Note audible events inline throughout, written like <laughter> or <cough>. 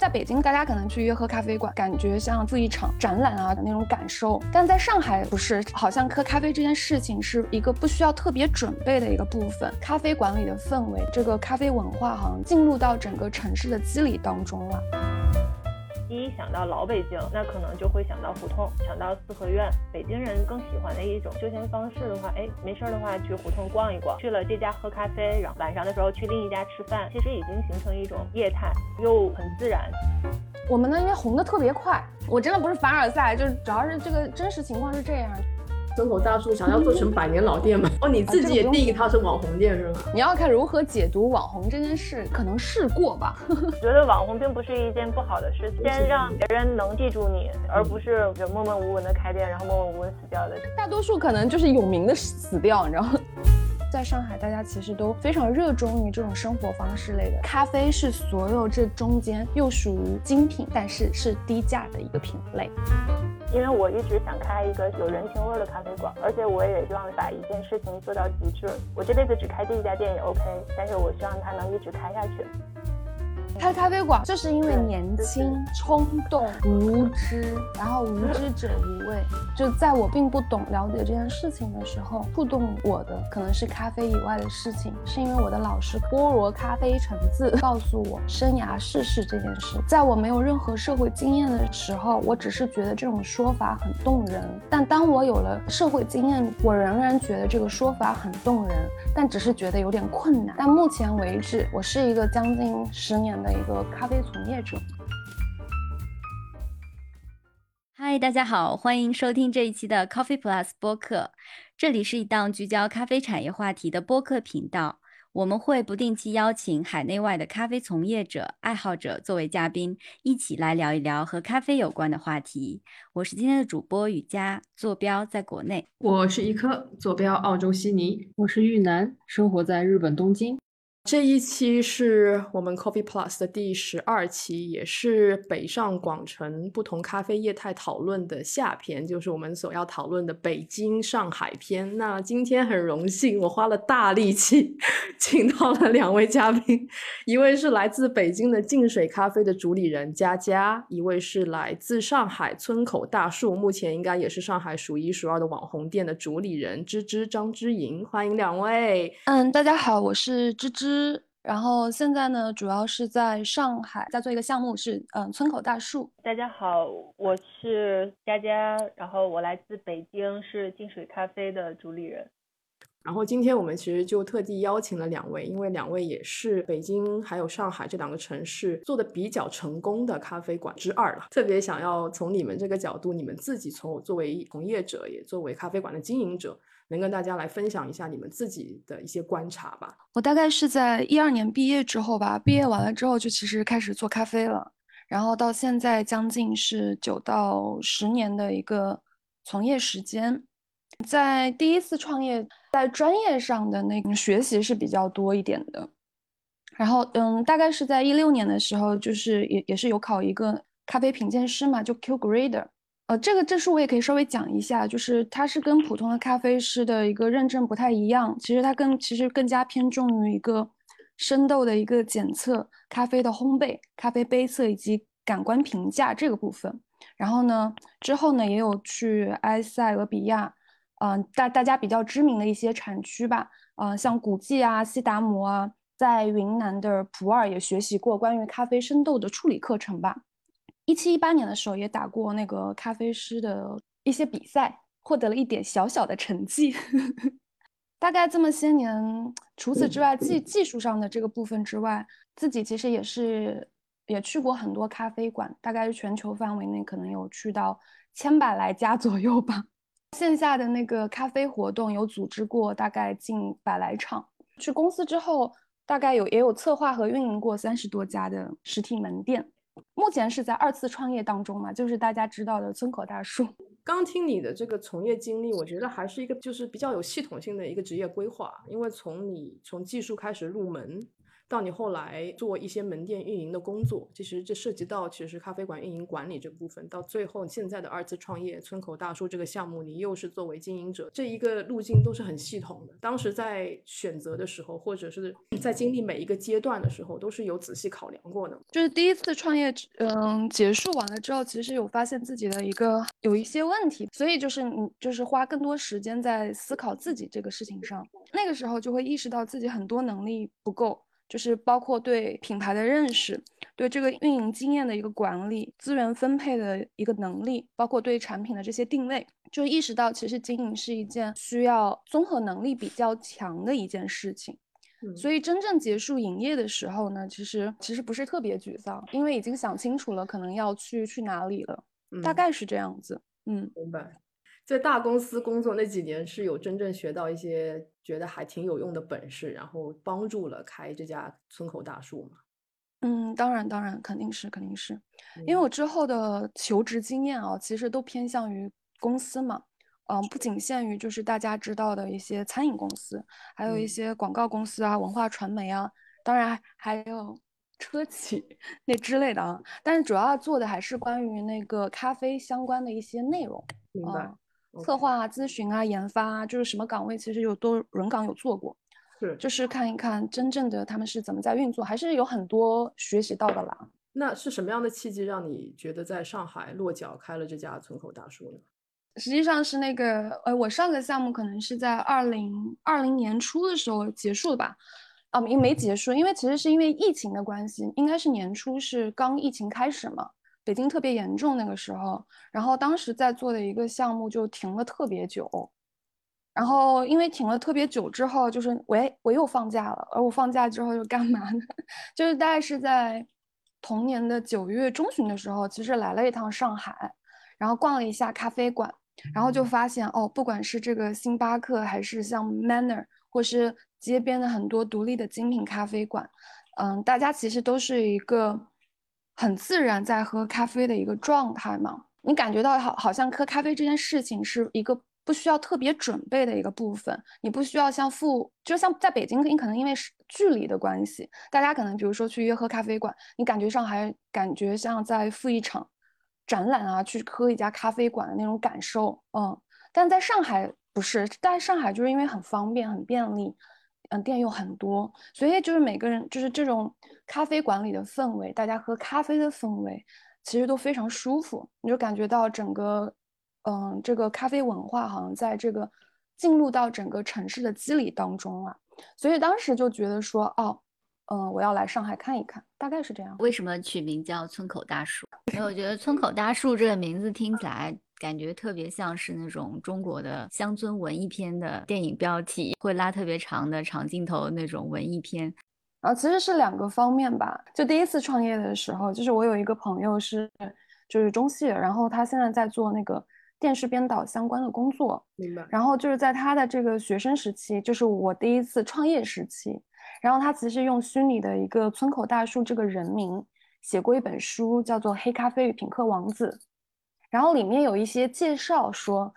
在北京，大家可能去约喝咖啡馆，感觉像做一场展览啊的那种感受，但在上海不是，好像喝咖啡这件事情是一个不需要特别准备的一个部分。咖啡馆里的氛围，这个咖啡文化好像进入到整个城市的肌理当中了。第一想到老北京，那可能就会想到胡同，想到四合院。北京人更喜欢的一种休闲方式的话，哎，没事儿的话去胡同逛一逛，去了这家喝咖啡，然后晚上的时候去另一家吃饭，其实已经形成一种业态，又很自然。我们呢，因为红的特别快，我真的不是凡尔赛，就是主要是这个真实情况是这样。村口大树想要做成百年老店吗？<laughs> 哦，你自己也定义它是网红店是吗？你要看如何解读网红这件事，可能试过吧。我 <laughs> 觉得网红并不是一件不好的事，先让别人能记住你，而不是就默默无闻的开店，然后默默无闻死掉的。大多数可能就是有名的死掉，你知道吗？在上海，大家其实都非常热衷于这种生活方式类的咖啡，是所有这中间又属于精品，但是是低价的一个品类。因为我一直想开一个有人情味的咖啡馆，而且我也希望把一件事情做到极致。我这辈子只开这一家店也 OK，但是我希望它能一直开下去。开咖啡馆就是因为年轻、冲动、无知，然后无知者无畏。就在我并不懂了解这件事情的时候，触动我的可能是咖啡以外的事情，是因为我的老师菠萝咖啡橙子 <laughs> 告诉我生涯世事这件事。在我没有任何社会经验的时候，我只是觉得这种说法很动人。但当我有了社会经验，我仍然觉得这个说法很动人，但只是觉得有点困难。但目前为止，我是一个将近十年。的一个咖啡从业者。嗨，大家好，欢迎收听这一期的 Coffee Plus 播客。这里是一档聚焦咖啡产业话题的播客频道。我们会不定期邀请海内外的咖啡从业者、爱好者作为嘉宾，一起来聊一聊和咖啡有关的话题。我是今天的主播雨佳，坐标在国内；我是一颗，坐标澳洲悉尼；我是玉楠，生活在日本东京。这一期是我们 Coffee Plus 的第十二期，也是北上广城不同咖啡业态讨论的下篇，就是我们所要讨论的北京、上海篇。那今天很荣幸，我花了大力气 <laughs> 请到了两位嘉宾，一位是来自北京的净水咖啡的主理人佳佳，一位是来自上海村口大树，目前应该也是上海数一数二的网红店的主理人芝芝张之莹。欢迎两位。嗯，大家好，我是芝芝。然后现在呢，主要是在上海在做一个项目，是嗯村口大树。大家好，我是佳佳，然后我来自北京，是净水咖啡的主理人。然后今天我们其实就特地邀请了两位，因为两位也是北京还有上海这两个城市做的比较成功的咖啡馆之二了。特别想要从你们这个角度，你们自己从作为从业者，也作为咖啡馆的经营者。能跟大家来分享一下你们自己的一些观察吧。我大概是在一二年毕业之后吧，毕业完了之后就其实开始做咖啡了，然后到现在将近是九到十年的一个从业时间。在第一次创业，在专业上的那个学习是比较多一点的。然后，嗯，大概是在一六年的时候，就是也也是有考一个咖啡品鉴师嘛，就 Q Grader。呃，这个证书我也可以稍微讲一下，就是它是跟普通的咖啡师的一个认证不太一样，其实它更其实更加偏重于一个生豆的一个检测、咖啡的烘焙、咖啡杯测以及感官评价这个部分。然后呢，之后呢也有去埃塞俄比亚，嗯，大大家比较知名的一些产区吧，嗯，像古迹啊、西达摩啊，在云南的普洱也学习过关于咖啡生豆的处理课程吧。一七一八年的时候也打过那个咖啡师的一些比赛，获得了一点小小的成绩。<laughs> 大概这么些年，除此之外，技技术上的这个部分之外，自己其实也是也去过很多咖啡馆，大概是全球范围内可能有去到千百来家左右吧。线下的那个咖啡活动有组织过大概近百来场。去公司之后，大概有也有策划和运营过三十多家的实体门店。目前是在二次创业当中嘛，就是大家知道的村口大叔。<laughs> 刚听你的这个从业经历，我觉得还是一个就是比较有系统性的一个职业规划，因为从你从技术开始入门，到你后来做一些门店运营的工作，其实这涉及到其实咖啡馆运营管理这部分，到最后现在的二次创业村口大叔这个项目，你又是作为经营者，这一个路径都是很系统的。当时在选择的时候，或者是在经历每一个阶段的时候，都是有仔细考量过的。就是第一次创业，嗯，结束完了之后，其实有发现自己的一个有一些问题，所以就是你就是花更多时间在思考自己这个事情上。那个时候就会意识到自己很多能力不够，就是包括对品牌的认识，对这个运营经验的一个管理，资源分配的一个能力，包括对产品的这些定位，就意识到其实经营是一件需要综合能力比较强的一件事情。所以真正结束营业的时候呢，其实其实不是特别沮丧，因为已经想清楚了，可能要去去哪里了，大概是这样子。嗯，明白。在大公司工作那几年，是有真正学到一些觉得还挺有用的本事，然后帮助了开这家村口大树嘛？嗯，当然，当然，肯定是，肯定是，因为我之后的求职经验啊，其实都偏向于公司嘛，嗯，不仅限于就是大家知道的一些餐饮公司，还有一些广告公司啊、文化传媒啊，当然还有 <laughs> 车企那之类的啊，但是主要做的还是关于那个咖啡相关的一些内容，明白。策划啊、咨询啊、研发啊，就是什么岗位，其实有都轮岗有做过，是就是看一看真正的他们是怎么在运作，还是有很多学习到的啦。那是什么样的契机让你觉得在上海落脚开了这家村口大叔呢？实际上是那个，呃，我上个项目可能是在二零二零年初的时候结束的吧，啊，没没结束，因为其实是因为疫情的关系，应该是年初是刚疫情开始嘛。北京特别严重那个时候，然后当时在做的一个项目就停了特别久，然后因为停了特别久之后，就是我我又放假了，而我放假之后又干嘛呢？<laughs> 就是大概是在同年的九月中旬的时候，其实来了一趟上海，然后逛了一下咖啡馆，然后就发现哦，不管是这个星巴克，还是像 Manner，或是街边的很多独立的精品咖啡馆，嗯，大家其实都是一个。很自然在喝咖啡的一个状态嘛，你感觉到好，好像喝咖啡这件事情是一个不需要特别准备的一个部分，你不需要像赴，就像在北京，你可能因为是距离的关系，大家可能比如说去约喝咖啡馆，你感觉上还感觉像在赴一场展览啊，去喝一家咖啡馆的那种感受，嗯，但在上海不是，在上海就是因为很方便、很便利。嗯，店又很多，所以就是每个人就是这种咖啡馆里的氛围，大家喝咖啡的氛围，其实都非常舒服。你就感觉到整个，嗯，这个咖啡文化好像在这个进入到整个城市的肌理当中了。所以当时就觉得说，哦，嗯，我要来上海看一看，大概是这样。为什么取名叫村口大树？因为我觉得村口大树这个名字听起来。感觉特别像是那种中国的乡村文艺片的电影标题，会拉特别长的长镜头那种文艺片。啊，其实是两个方面吧。就第一次创业的时候，就是我有一个朋友是就是中戏的，然后他现在在做那个电视编导相关的工作。明白。然后就是在他的这个学生时期，就是我第一次创业时期，然后他其实用虚拟的一个村口大叔这个人名写过一本书，叫做《黑咖啡与品客王子》。然后里面有一些介绍说，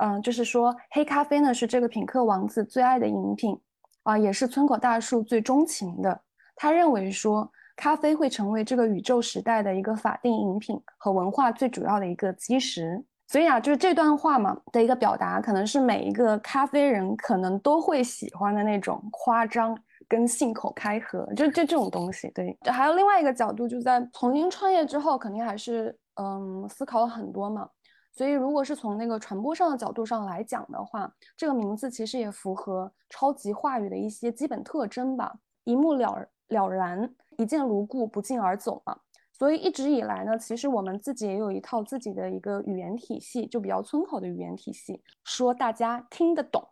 嗯，就是说黑咖啡呢是这个品客王子最爱的饮品，啊，也是村口大树最钟情的。他认为说，咖啡会成为这个宇宙时代的一个法定饮品和文化最主要的一个基石。所以啊，就是这段话嘛的一个表达，可能是每一个咖啡人可能都会喜欢的那种夸张跟信口开河，就就这种东西。对，还有另外一个角度，就在重新创业之后，肯定还是。嗯，思考了很多嘛，所以如果是从那个传播上的角度上来讲的话，这个名字其实也符合超级话语的一些基本特征吧，一目了了然，一见如故，不胫而走嘛。所以一直以来呢，其实我们自己也有一套自己的一个语言体系，就比较村口的语言体系，说大家听得懂。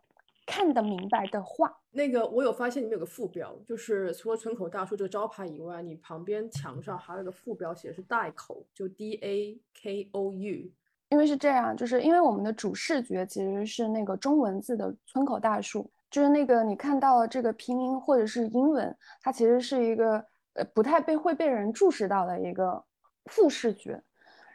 看得明白的话，那个我有发现，你们有个副标，就是除了村口大叔这个招牌以外，你旁边墙上还有个副标，写的是代口，就 D A K O U。因为是这样，就是因为我们的主视觉其实是那个中文字的村口大树，就是那个你看到这个拼音或者是英文，它其实是一个呃不太被会被人注视到的一个副视觉。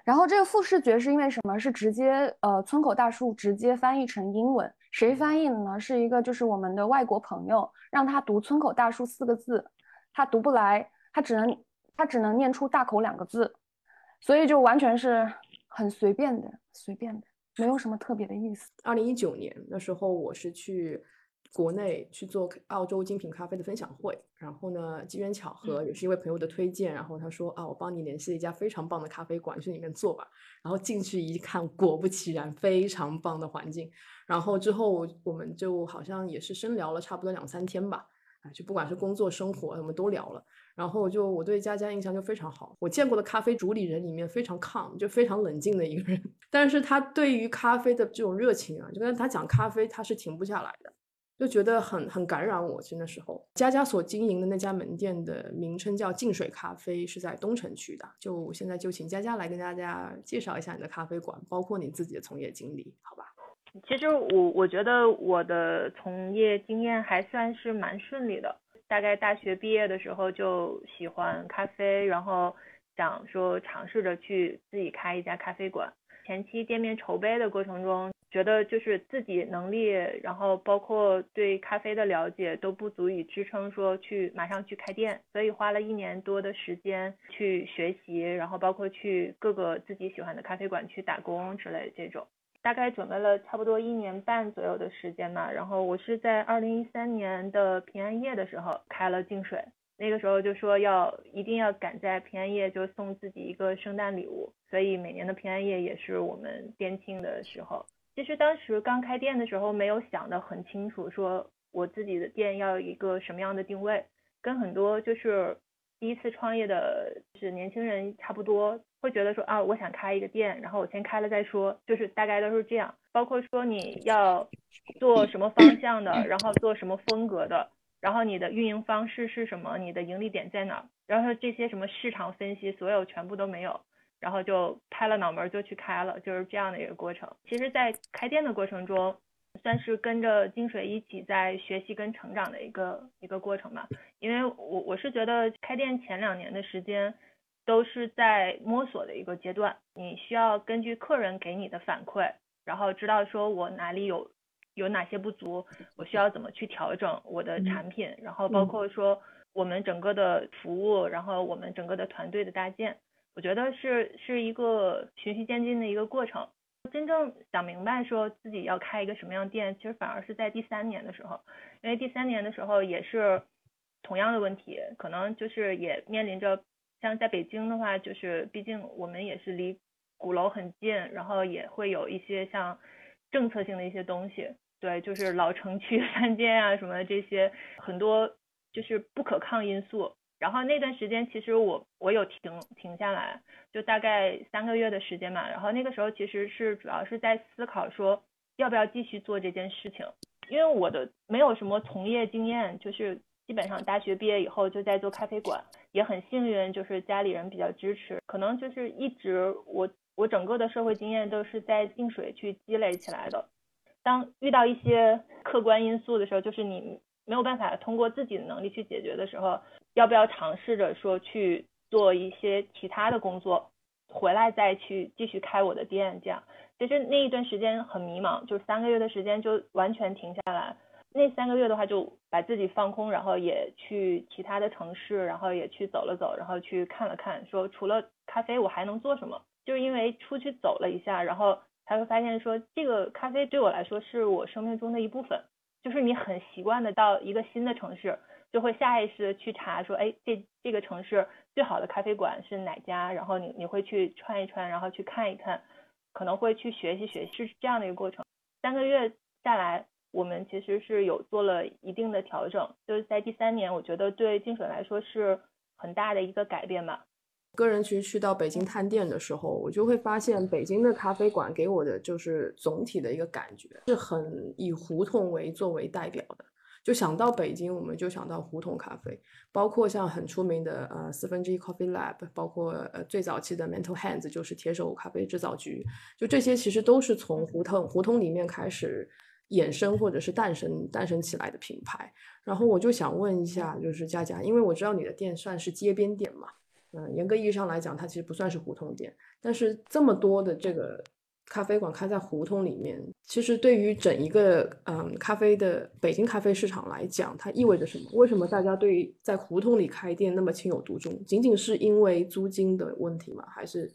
然后这个副视觉是因为什么？是直接呃村口大树直接翻译成英文。谁翻译的呢？是一个就是我们的外国朋友，让他读“村口大叔”四个字，他读不来，他只能他只能念出大口两个字，所以就完全是很随便的，随便的，没有什么特别的意思。二零一九年的时候，我是去。国内去做澳洲精品咖啡的分享会，然后呢，机缘巧合也是一位朋友的推荐，然后他说啊，我帮你联系了一家非常棒的咖啡馆，去里面做吧。然后进去一看，果不其然，非常棒的环境。然后之后我们就好像也是深聊了差不多两三天吧，啊，就不管是工作生活，我们都聊了。然后就我对佳佳印象就非常好，我见过的咖啡主理人里面非常 calm，就非常冷静的一个人。<laughs> 但是他对于咖啡的这种热情啊，就跟他讲咖啡，他是停不下来的。就觉得很很感染我。其实那时候，佳佳所经营的那家门店的名称叫净水咖啡，是在东城区的。就现在就请佳佳来跟大家介绍一下你的咖啡馆，包括你自己的从业经历，好吧？其实我我觉得我的从业经验还算是蛮顺利的。大概大学毕业的时候就喜欢咖啡，然后想说尝试着去自己开一家咖啡馆。前期店面筹备的过程中。觉得就是自己能力，然后包括对咖啡的了解都不足以支撑说去马上去开店，所以花了一年多的时间去学习，然后包括去各个自己喜欢的咖啡馆去打工之类的这种，大概准备了差不多一年半左右的时间嘛。然后我是在二零一三年的平安夜的时候开了净水，那个时候就说要一定要赶在平安夜就送自己一个圣诞礼物，所以每年的平安夜也是我们店庆的时候。其实当时刚开店的时候，没有想得很清楚，说我自己的店要一个什么样的定位，跟很多就是第一次创业的，是年轻人差不多，会觉得说啊，我想开一个店，然后我先开了再说，就是大概都是这样。包括说你要做什么方向的，然后做什么风格的，然后你的运营方式是什么，你的盈利点在哪，然后这些什么市场分析，所有全部都没有。然后就拍了脑门就去开了，就是这样的一个过程。其实，在开店的过程中，算是跟着金水一起在学习跟成长的一个一个过程吧。因为我我是觉得开店前两年的时间都是在摸索的一个阶段，你需要根据客人给你的反馈，然后知道说我哪里有有哪些不足，我需要怎么去调整我的产品，然后包括说我们整个的服务，然后我们整个的团队的搭建。我觉得是是一个循序渐进的一个过程。真正想明白说自己要开一个什么样店，其实反而是在第三年的时候，因为第三年的时候也是同样的问题，可能就是也面临着像在北京的话，就是毕竟我们也是离鼓楼很近，然后也会有一些像政策性的一些东西，对，就是老城区 <laughs> 三监啊什么这些很多就是不可抗因素。然后那段时间，其实我我有停停下来，就大概三个月的时间嘛。然后那个时候其实是主要是在思考说，要不要继续做这件事情。因为我的没有什么从业经验，就是基本上大学毕业以后就在做咖啡馆，也很幸运，就是家里人比较支持。可能就是一直我我整个的社会经验都是在净水去积累起来的。当遇到一些客观因素的时候，就是你没有办法通过自己的能力去解决的时候。要不要尝试着说去做一些其他的工作，回来再去继续开我的店？这样其实那一段时间很迷茫，就三个月的时间就完全停下来。那三个月的话就把自己放空，然后也去其他的城市，然后也去走了走，然后去看了看，说除了咖啡我还能做什么？就是因为出去走了一下，然后才会发现说这个咖啡对我来说是我生命中的一部分，就是你很习惯的到一个新的城市。就会下意识的去查说，哎，这这个城市最好的咖啡馆是哪家？然后你你会去串一串，然后去看一看，可能会去学习学习，是这样的一个过程。三个月下来，我们其实是有做了一定的调整，就是在第三年，我觉得对净水来说是很大的一个改变吧。个人其实去到北京探店的时候，我就会发现北京的咖啡馆给我的就是总体的一个感觉是很以胡同为作为代表的。就想到北京，我们就想到胡同咖啡，包括像很出名的呃四分之一 Coffee Lab，包括呃最早期的 Mental Hands，就是铁手咖啡制造局，就这些其实都是从胡同胡同里面开始衍生或者是诞生诞生起来的品牌。然后我就想问一下，就是佳佳，因为我知道你的店算是街边店嘛，嗯，严格意义上来讲，它其实不算是胡同店，但是这么多的这个咖啡馆开在胡同里面，其实对于整一个嗯咖啡的北京咖啡市场来讲，它意味着什么？为什么大家对在胡同里开店那么情有独钟？仅仅是因为租金的问题吗？还是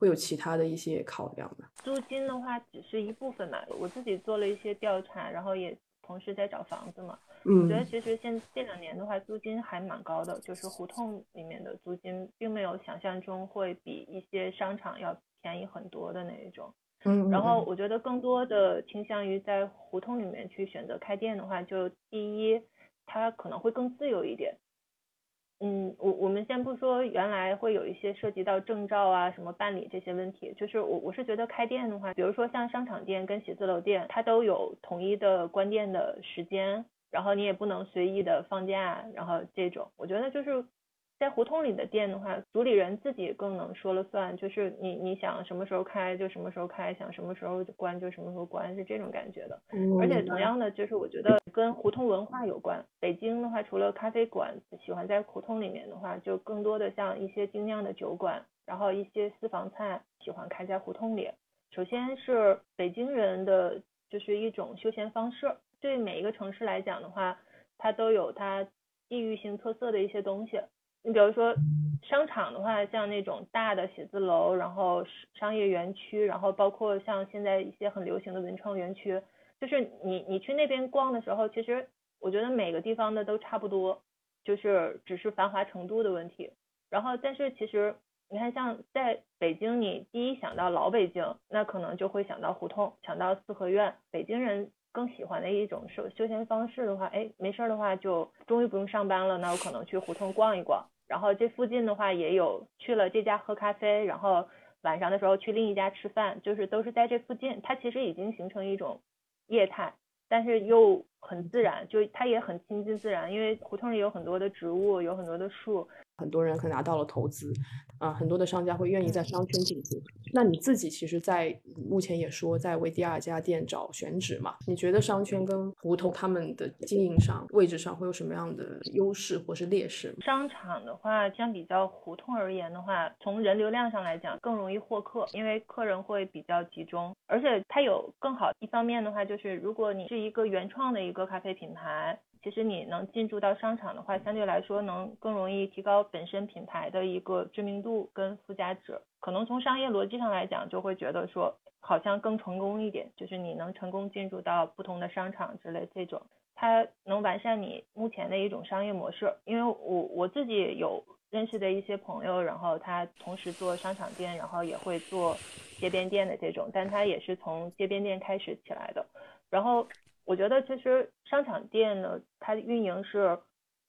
会有其他的一些考量呢？租金的话只是一部分嘛，我自己做了一些调查，然后也同时在找房子嘛。嗯，我觉得其实现这两年的话，租金还蛮高的，就是胡同里面的租金并没有想象中会比一些商场要便宜很多的那一种。嗯，然后我觉得更多的倾向于在胡同里面去选择开店的话，就第一，它可能会更自由一点。嗯，我我们先不说原来会有一些涉及到证照啊、什么办理这些问题，就是我我是觉得开店的话，比如说像商场店跟写字楼店，它都有统一的关店的时间，然后你也不能随意的放假，然后这种，我觉得就是。在胡同里的店的话，组里人自己更能说了算，就是你你想什么时候开就什么时候开，想什么时候关就什么时候关，是这种感觉的。而且同样的，就是我觉得跟胡同文化有关。北京的话，除了咖啡馆喜欢在胡同里面的话，就更多的像一些精酿的酒馆，然后一些私房菜喜欢开在胡同里。首先是北京人的就是一种休闲方式，对每一个城市来讲的话，它都有它地域性特色的一些东西。你比如说商场的话，像那种大的写字楼，然后商业园区，然后包括像现在一些很流行的文创园区，就是你你去那边逛的时候，其实我觉得每个地方的都差不多，就是只是繁华程度的问题。然后但是其实你看像在北京，你第一想到老北京，那可能就会想到胡同，想到四合院。北京人更喜欢的一种休休闲方式的话，哎，没事儿的话就终于不用上班了，那我可能去胡同逛一逛。然后这附近的话也有去了这家喝咖啡，然后晚上的时候去另一家吃饭，就是都是在这附近。它其实已经形成一种业态，但是又很自然，就它也很亲近自然，因为胡同里有很多的植物，有很多的树。很多人可能拿到了投资，啊，很多的商家会愿意在商圈进驻。那你自己其实，在目前也说在为第二家店找选址嘛？你觉得商圈跟胡同他们的经营上、位置上会有什么样的优势或是劣势？商场的话，相比较胡同而言的话，从人流量上来讲更容易获客，因为客人会比较集中，而且它有更好一方面的话，就是如果你是一个原创的一个咖啡品牌。其实你能进驻到商场的话，相对来说能更容易提高本身品牌的一个知名度跟附加值。可能从商业逻辑上来讲，就会觉得说好像更成功一点，就是你能成功进驻到不同的商场之类这种，它能完善你目前的一种商业模式。因为我我自己有认识的一些朋友，然后他同时做商场店，然后也会做街边店的这种，但他也是从街边店开始起来的，然后。我觉得其实商场店呢，它运营是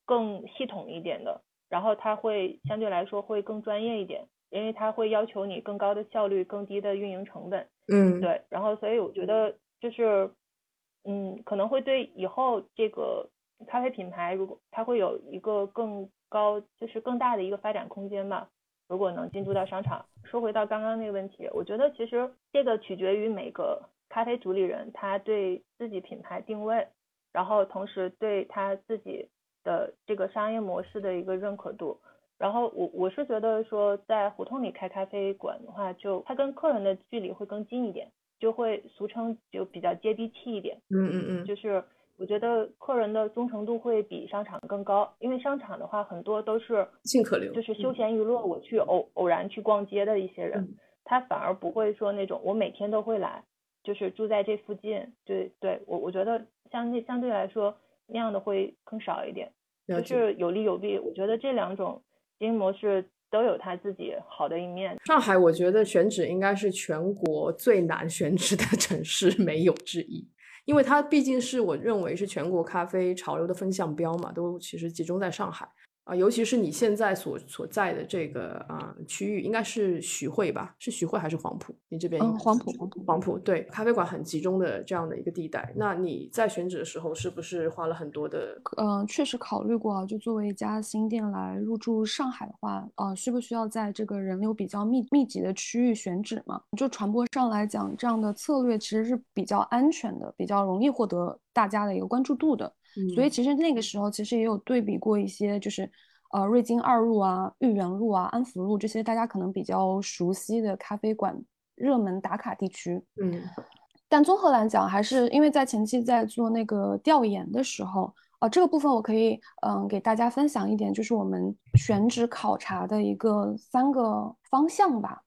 更系统一点的，然后它会相对来说会更专业一点，因为它会要求你更高的效率、更低的运营成本。嗯，对。然后所以我觉得就是，嗯，可能会对以后这个咖啡品牌，如果它会有一个更高，就是更大的一个发展空间吧。如果能进驻到商场。说回到刚刚那个问题，我觉得其实这个取决于每个。咖啡主理人他对自己品牌定位，然后同时对他自己的这个商业模式的一个认可度，然后我我是觉得说在胡同里开咖啡馆的话，就他跟客人的距离会更近一点，就会俗称就比较接地气一点。嗯嗯嗯，就是我觉得客人的忠诚度会比商场更高，因为商场的话很多都是进客流，就是休闲娱乐，我去偶偶然去逛街的一些人，他反而不会说那种我每天都会来。就是住在这附近，对对，我我觉得相对相对来说那样的会更少一点，就是有利有弊。我觉得这两种经营模式都有它自己好的一面。上海，我觉得选址应该是全国最难选址的城市，没有之一，因为它毕竟是我认为是全国咖啡潮流的风向标嘛，都其实集中在上海。啊，尤其是你现在所所在的这个啊区域，应该是徐汇吧？是徐汇还是黄埔？你这边？嗯，黄埔，黄埔，黄埔。对，咖啡馆很集中的这样的一个地带。那你在选址的时候，是不是花了很多的？嗯，确实考虑过啊。就作为一家新店来入驻上海的话，啊，需不需要在这个人流比较密密集的区域选址嘛？就传播上来讲，这样的策略其实是比较安全的，比较容易获得大家的一个关注度的。所以其实那个时候其实也有对比过一些，就是呃瑞金二路啊、豫园路啊、安福路这些大家可能比较熟悉的咖啡馆热门打卡地区。嗯，但综合来讲，还是因为在前期在做那个调研的时候，呃，这个部分我可以嗯给大家分享一点，就是我们选址考察的一个三个方向吧。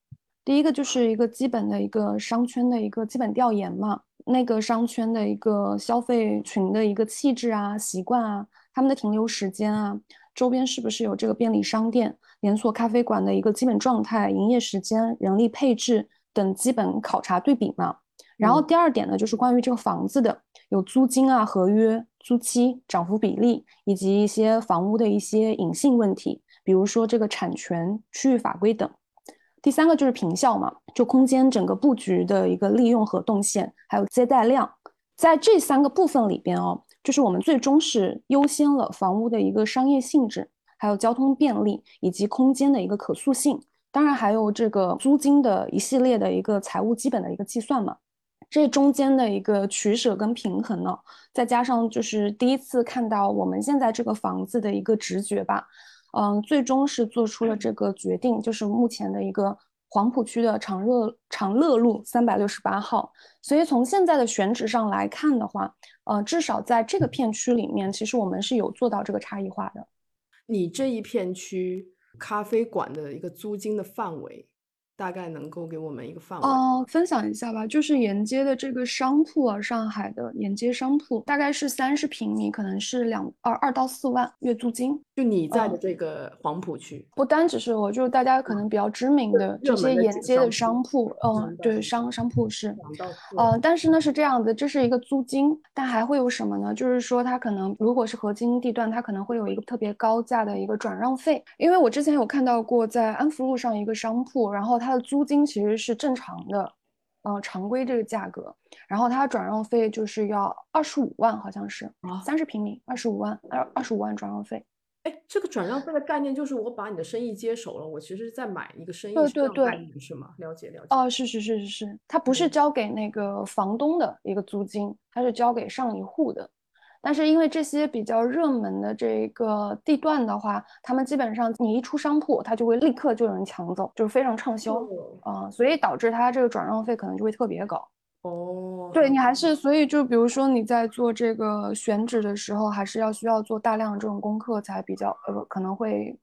第一个就是一个基本的一个商圈的一个基本调研嘛，那个商圈的一个消费群的一个气质啊、习惯啊、他们的停留时间啊，周边是不是有这个便利商店、连锁咖啡馆的一个基本状态、营业时间、人力配置等基本考察对比嘛。然后第二点呢，就是关于这个房子的，有租金啊、合约、租期、涨幅比例，以及一些房屋的一些隐性问题，比如说这个产权、区域法规等。第三个就是平效嘛，就空间整个布局的一个利用和动线，还有接待量，在这三个部分里边哦，就是我们最终是优先了房屋的一个商业性质，还有交通便利以及空间的一个可塑性，当然还有这个租金的一系列的一个财务基本的一个计算嘛，这中间的一个取舍跟平衡呢，再加上就是第一次看到我们现在这个房子的一个直觉吧。嗯，最终是做出了这个决定，就是目前的一个黄浦区的长乐长乐路三百六十八号。所以从现在的选址上来看的话，呃，至少在这个片区里面，其实我们是有做到这个差异化的。你这一片区咖啡馆的一个租金的范围？大概能够给我们一个范围哦，分享一下吧。就是沿街的这个商铺啊，上海的沿街商铺大概是三十平米，可能是两二二到四万月租金。就你在的这个黄浦区，不单只是我，就是大家可能比较知名的这些沿街的商铺，嗯，对，商商铺是，呃，但是呢是这样的，这是一个租金，但还会有什么呢？就是说它可能如果是核心地段，它可能会有一个特别高价的一个转让费，因为我之前有看到过在安福路上一个商铺，然后。它的租金其实是正常的，嗯，常规这个价格，然后它转让费就是要二十五万，好像是啊，三十平米二十五万，二二十五万转让费。哎，这个转让费的概念就是我把你的生意接手了，我其实是在买一个生意，对对对，是吗？了解了解。哦，是是是是是，它不是交给那个房东的一个租金，它是交给上一户的。但是因为这些比较热门的这个地段的话，他们基本上你一出商铺，他就会立刻就有人抢走，就是非常畅销啊，所以导致它这个转让费可能就会特别高。哦，对你还是所以就比如说你在做这个选址的时候，还是要需要做大量的这种功课才比较呃可能会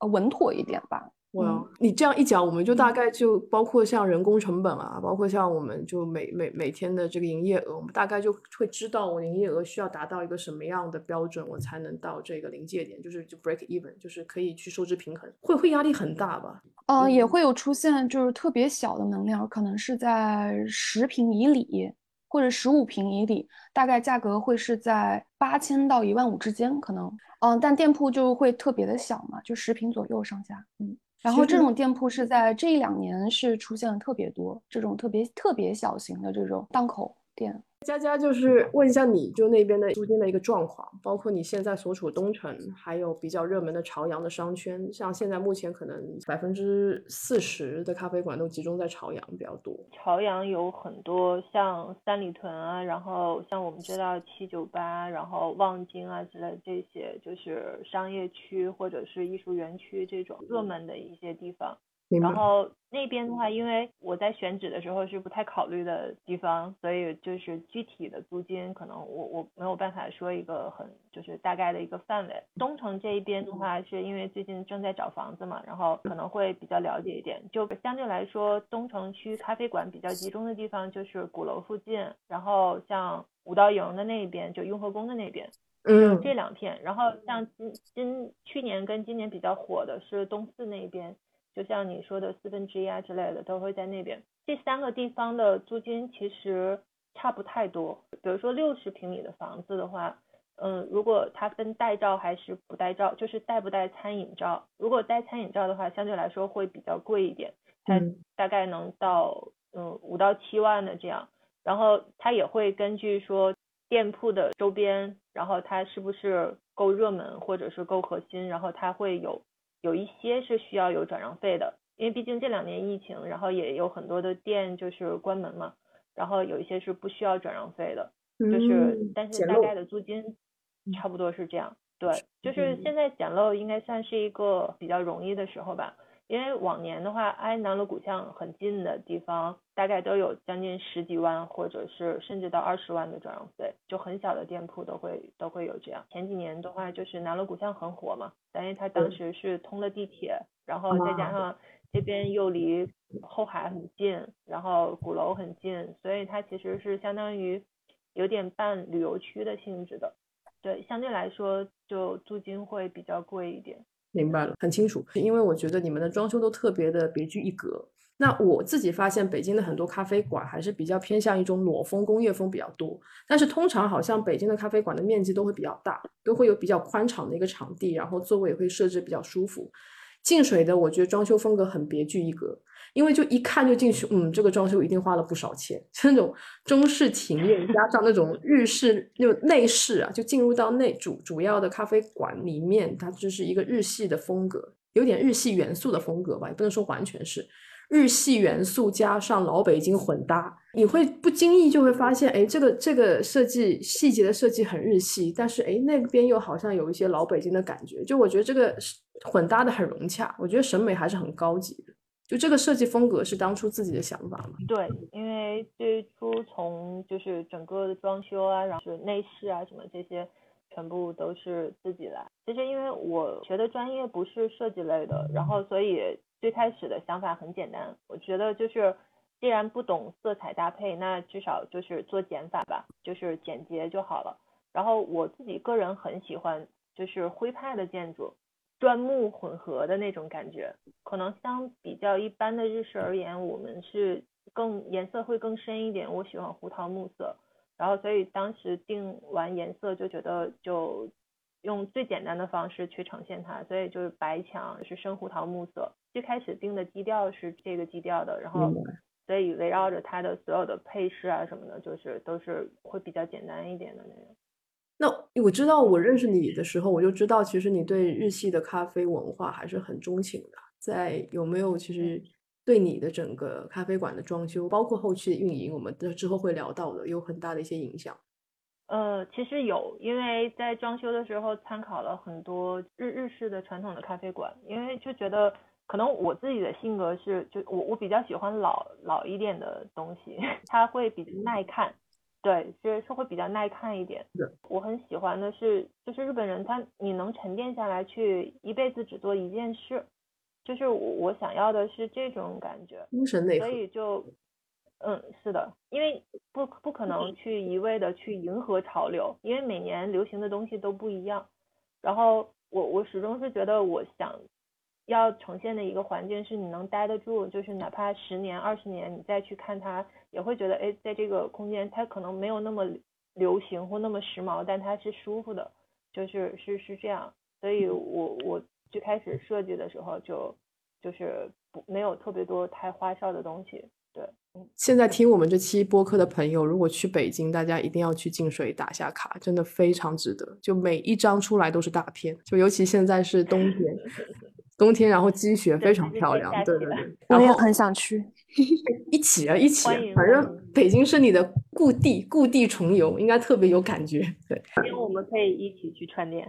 呃稳妥一点吧。哇，你这样一讲，我们就大概就包括像人工成本啊，包括像我们就每每每天的这个营业额，我们大概就会知道我营业额需要达到一个什么样的标准，我才能到这个临界点，就是就 break even，就是可以去收支平衡，会会压力很大吧？呃，也会有出现就是特别小的门脸，可能是在十平以里或者十五平以里，大概价格会是在八千到一万五之间，可能，嗯，但店铺就会特别的小嘛，就十平左右上下，嗯。然后这种店铺是在这一两年是出现了特别多，这种特别特别小型的这种档口店。佳佳就是问一下，你就那边的租金的一个状况，包括你现在所处东城，还有比较热门的朝阳的商圈。像现在目前可能百分之四十的咖啡馆都集中在朝阳比较多。朝阳有很多像三里屯啊，然后像我们知道七九八，然后望京啊之类这些，就是商业区或者是艺术园区这种热门的一些地方。然后那边的话，因为我在选址的时候是不太考虑的地方，所以就是具体的租金可能我我没有办法说一个很就是大概的一个范围。东城这一边的话，是因为最近正在找房子嘛，然后可能会比较了解一点。就相对来说，东城区咖啡馆比较集中的地方就是鼓楼附近，然后像五道营的那一边，就雍和宫的那边，嗯，这两片。然后像今今去年跟今年比较火的是东四那边。就像你说的四分之一啊之类的，都会在那边。这三个地方的租金其实差不太多。比如说六十平米的房子的话，嗯，如果它分带照还是不带照，就是带不带餐饮照。如果带餐饮照的话，相对来说会比较贵一点，它大概能到嗯五到七万的这样。然后它也会根据说店铺的周边，然后它是不是够热门或者是够核心，然后它会有。有一些是需要有转让费的，因为毕竟这两年疫情，然后也有很多的店就是关门嘛，然后有一些是不需要转让费的，就是但是大概的租金差不多是这样。对，就是现在捡漏应该算是一个比较容易的时候吧，因为往年的话，挨南锣鼓巷很近的地方，大概都有将近十几万，或者是甚至到二十万的转让费，就很小的店铺都会都会有这样。前几年的话，就是南锣鼓巷很火嘛，但因为它当时是通了地铁，然后再加上这边又离后海很近，然后鼓楼很近，所以它其实是相当于有点半旅游区的性质的。对，相对来说就租金会比较贵一点。明白了，很清楚。因为我觉得你们的装修都特别的别具一格。那我自己发现，北京的很多咖啡馆还是比较偏向一种裸风、工业风比较多。但是通常好像北京的咖啡馆的面积都会比较大，都会有比较宽敞的一个场地，然后座位也会设置比较舒服。净水的，我觉得装修风格很别具一格。因为就一看就进去，嗯，这个装修一定花了不少钱，<laughs> 就那种中式庭院加上那种日式就内饰啊，就进入到内主主要的咖啡馆里面，它就是一个日系的风格，有点日系元素的风格吧，也不能说完全是日系元素加上老北京混搭，你会不经意就会发现，哎，这个这个设计细节的设计很日系，但是哎那边又好像有一些老北京的感觉，就我觉得这个混搭的很融洽，我觉得审美还是很高级。就这个设计风格是当初自己的想法吗？对，因为最初从就是整个的装修啊，然后是内饰啊什么这些，全部都是自己来。其实因为我学的专业不是设计类的，然后所以最开始的想法很简单，我觉得就是既然不懂色彩搭配，那至少就是做减法吧，就是简洁就好了。然后我自己个人很喜欢就是徽派的建筑。砖木混合的那种感觉，可能相比较一般的日式而言，我们是更颜色会更深一点。我喜欢胡桃木色，然后所以当时定完颜色就觉得就用最简单的方式去呈现它，所以就是白墙是深胡桃木色。最开始定的基调是这个基调的，然后所以围绕着它的所有的配饰啊什么的，就是都是会比较简单一点的那种。那我知道，我认识你的时候，我就知道，其实你对日系的咖啡文化还是很钟情的。在有没有其实对你的整个咖啡馆的装修，包括后期的运营，我们的之后会聊到的，有很大的一些影响。呃，其实有，因为在装修的时候参考了很多日日式的传统的咖啡馆，因为就觉得可能我自己的性格是，就我我比较喜欢老老一点的东西，<laughs> 它会比较耐看。对，是是会比较耐看一点。我很喜欢的是，就是日本人他你能沉淀下来去一辈子只做一件事，就是我想要的是这种感觉。精神内核。所以就，嗯，是的，因为不不可能去一味的去迎合潮流，因为每年流行的东西都不一样。然后我我始终是觉得我想。要呈现的一个环境是你能待得住，就是哪怕十年、二十年，你再去看它，也会觉得，哎，在这个空间，它可能没有那么流行或那么时髦，但它是舒服的，就是是是这样。所以我我最开始设计的时候，就就是不没有特别多太花哨的东西。对，现在听我们这期播客的朋友，如果去北京，大家一定要去净水打下卡，真的非常值得。就每一张出来都是大片，就尤其现在是冬天。<laughs> 冬天，然后积雪非常漂亮，对对对，我也很想去，<laughs> 一起啊，一起，反正北京是你的故地，故地重游应该特别有感觉，对。因为我们可以一起去串店，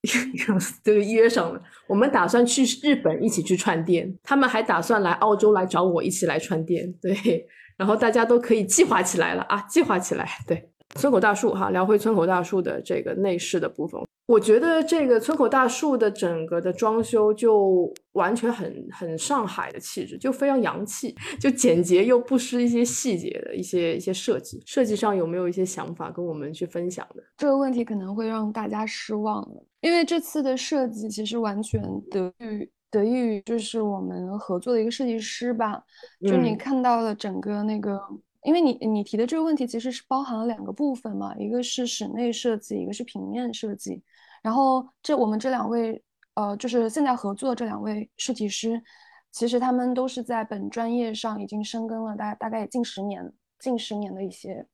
<laughs> 就约上了。我们打算去日本一起去串店，他们还打算来澳洲来找我一起来串店，对。然后大家都可以计划起来了啊，计划起来，对。村口大树哈，聊回村口大树的这个内饰的部分。我觉得这个村口大树的整个的装修就完全很很上海的气质，就非常洋气，就简洁又不失一些细节的一些一些设计。设计上有没有一些想法跟我们去分享的？这个问题可能会让大家失望了，因为这次的设计其实完全得益于得益于就是我们合作的一个设计师吧。就你看到了整个那个，因为你你提的这个问题其实是包含了两个部分嘛，一个是室内设计，一个是平面设计。然后这我们这两位，呃，就是现在合作这两位设计师，其实他们都是在本专业上已经深耕了大大概近十年、近十年的一些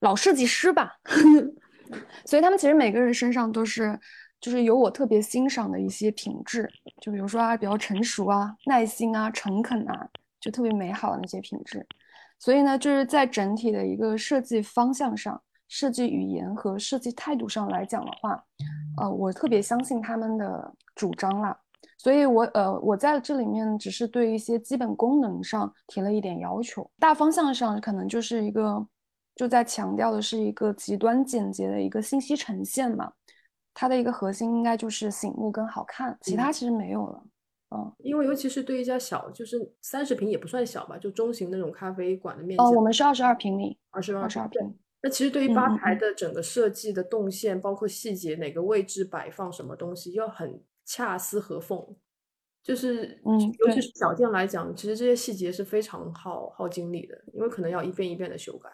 老设计师吧。<laughs> 所以他们其实每个人身上都是，就是有我特别欣赏的一些品质，就比如说啊，比较成熟啊、耐心啊、诚恳啊，就特别美好的那些品质。所以呢，就是在整体的一个设计方向上。设计语言和设计态度上来讲的话，呃，我特别相信他们的主张啦。所以我呃我在这里面只是对一些基本功能上提了一点要求，大方向上可能就是一个就在强调的是一个极端简洁的一个信息呈现嘛，它的一个核心应该就是醒目跟好看，其他其实没有了。嗯，因为尤其是对一家小，就是三十平也不算小吧，就中型那种咖啡馆的面积。哦，我们是二十二平米，二十二十二平。那其实对于吧台的整个设计的动线，包括细节，哪个位置摆放什么东西，要很恰思合缝。就是嗯，尤其是小店来讲，其实这些细节是非常耗耗精力的，因为可能要一遍一遍的修改。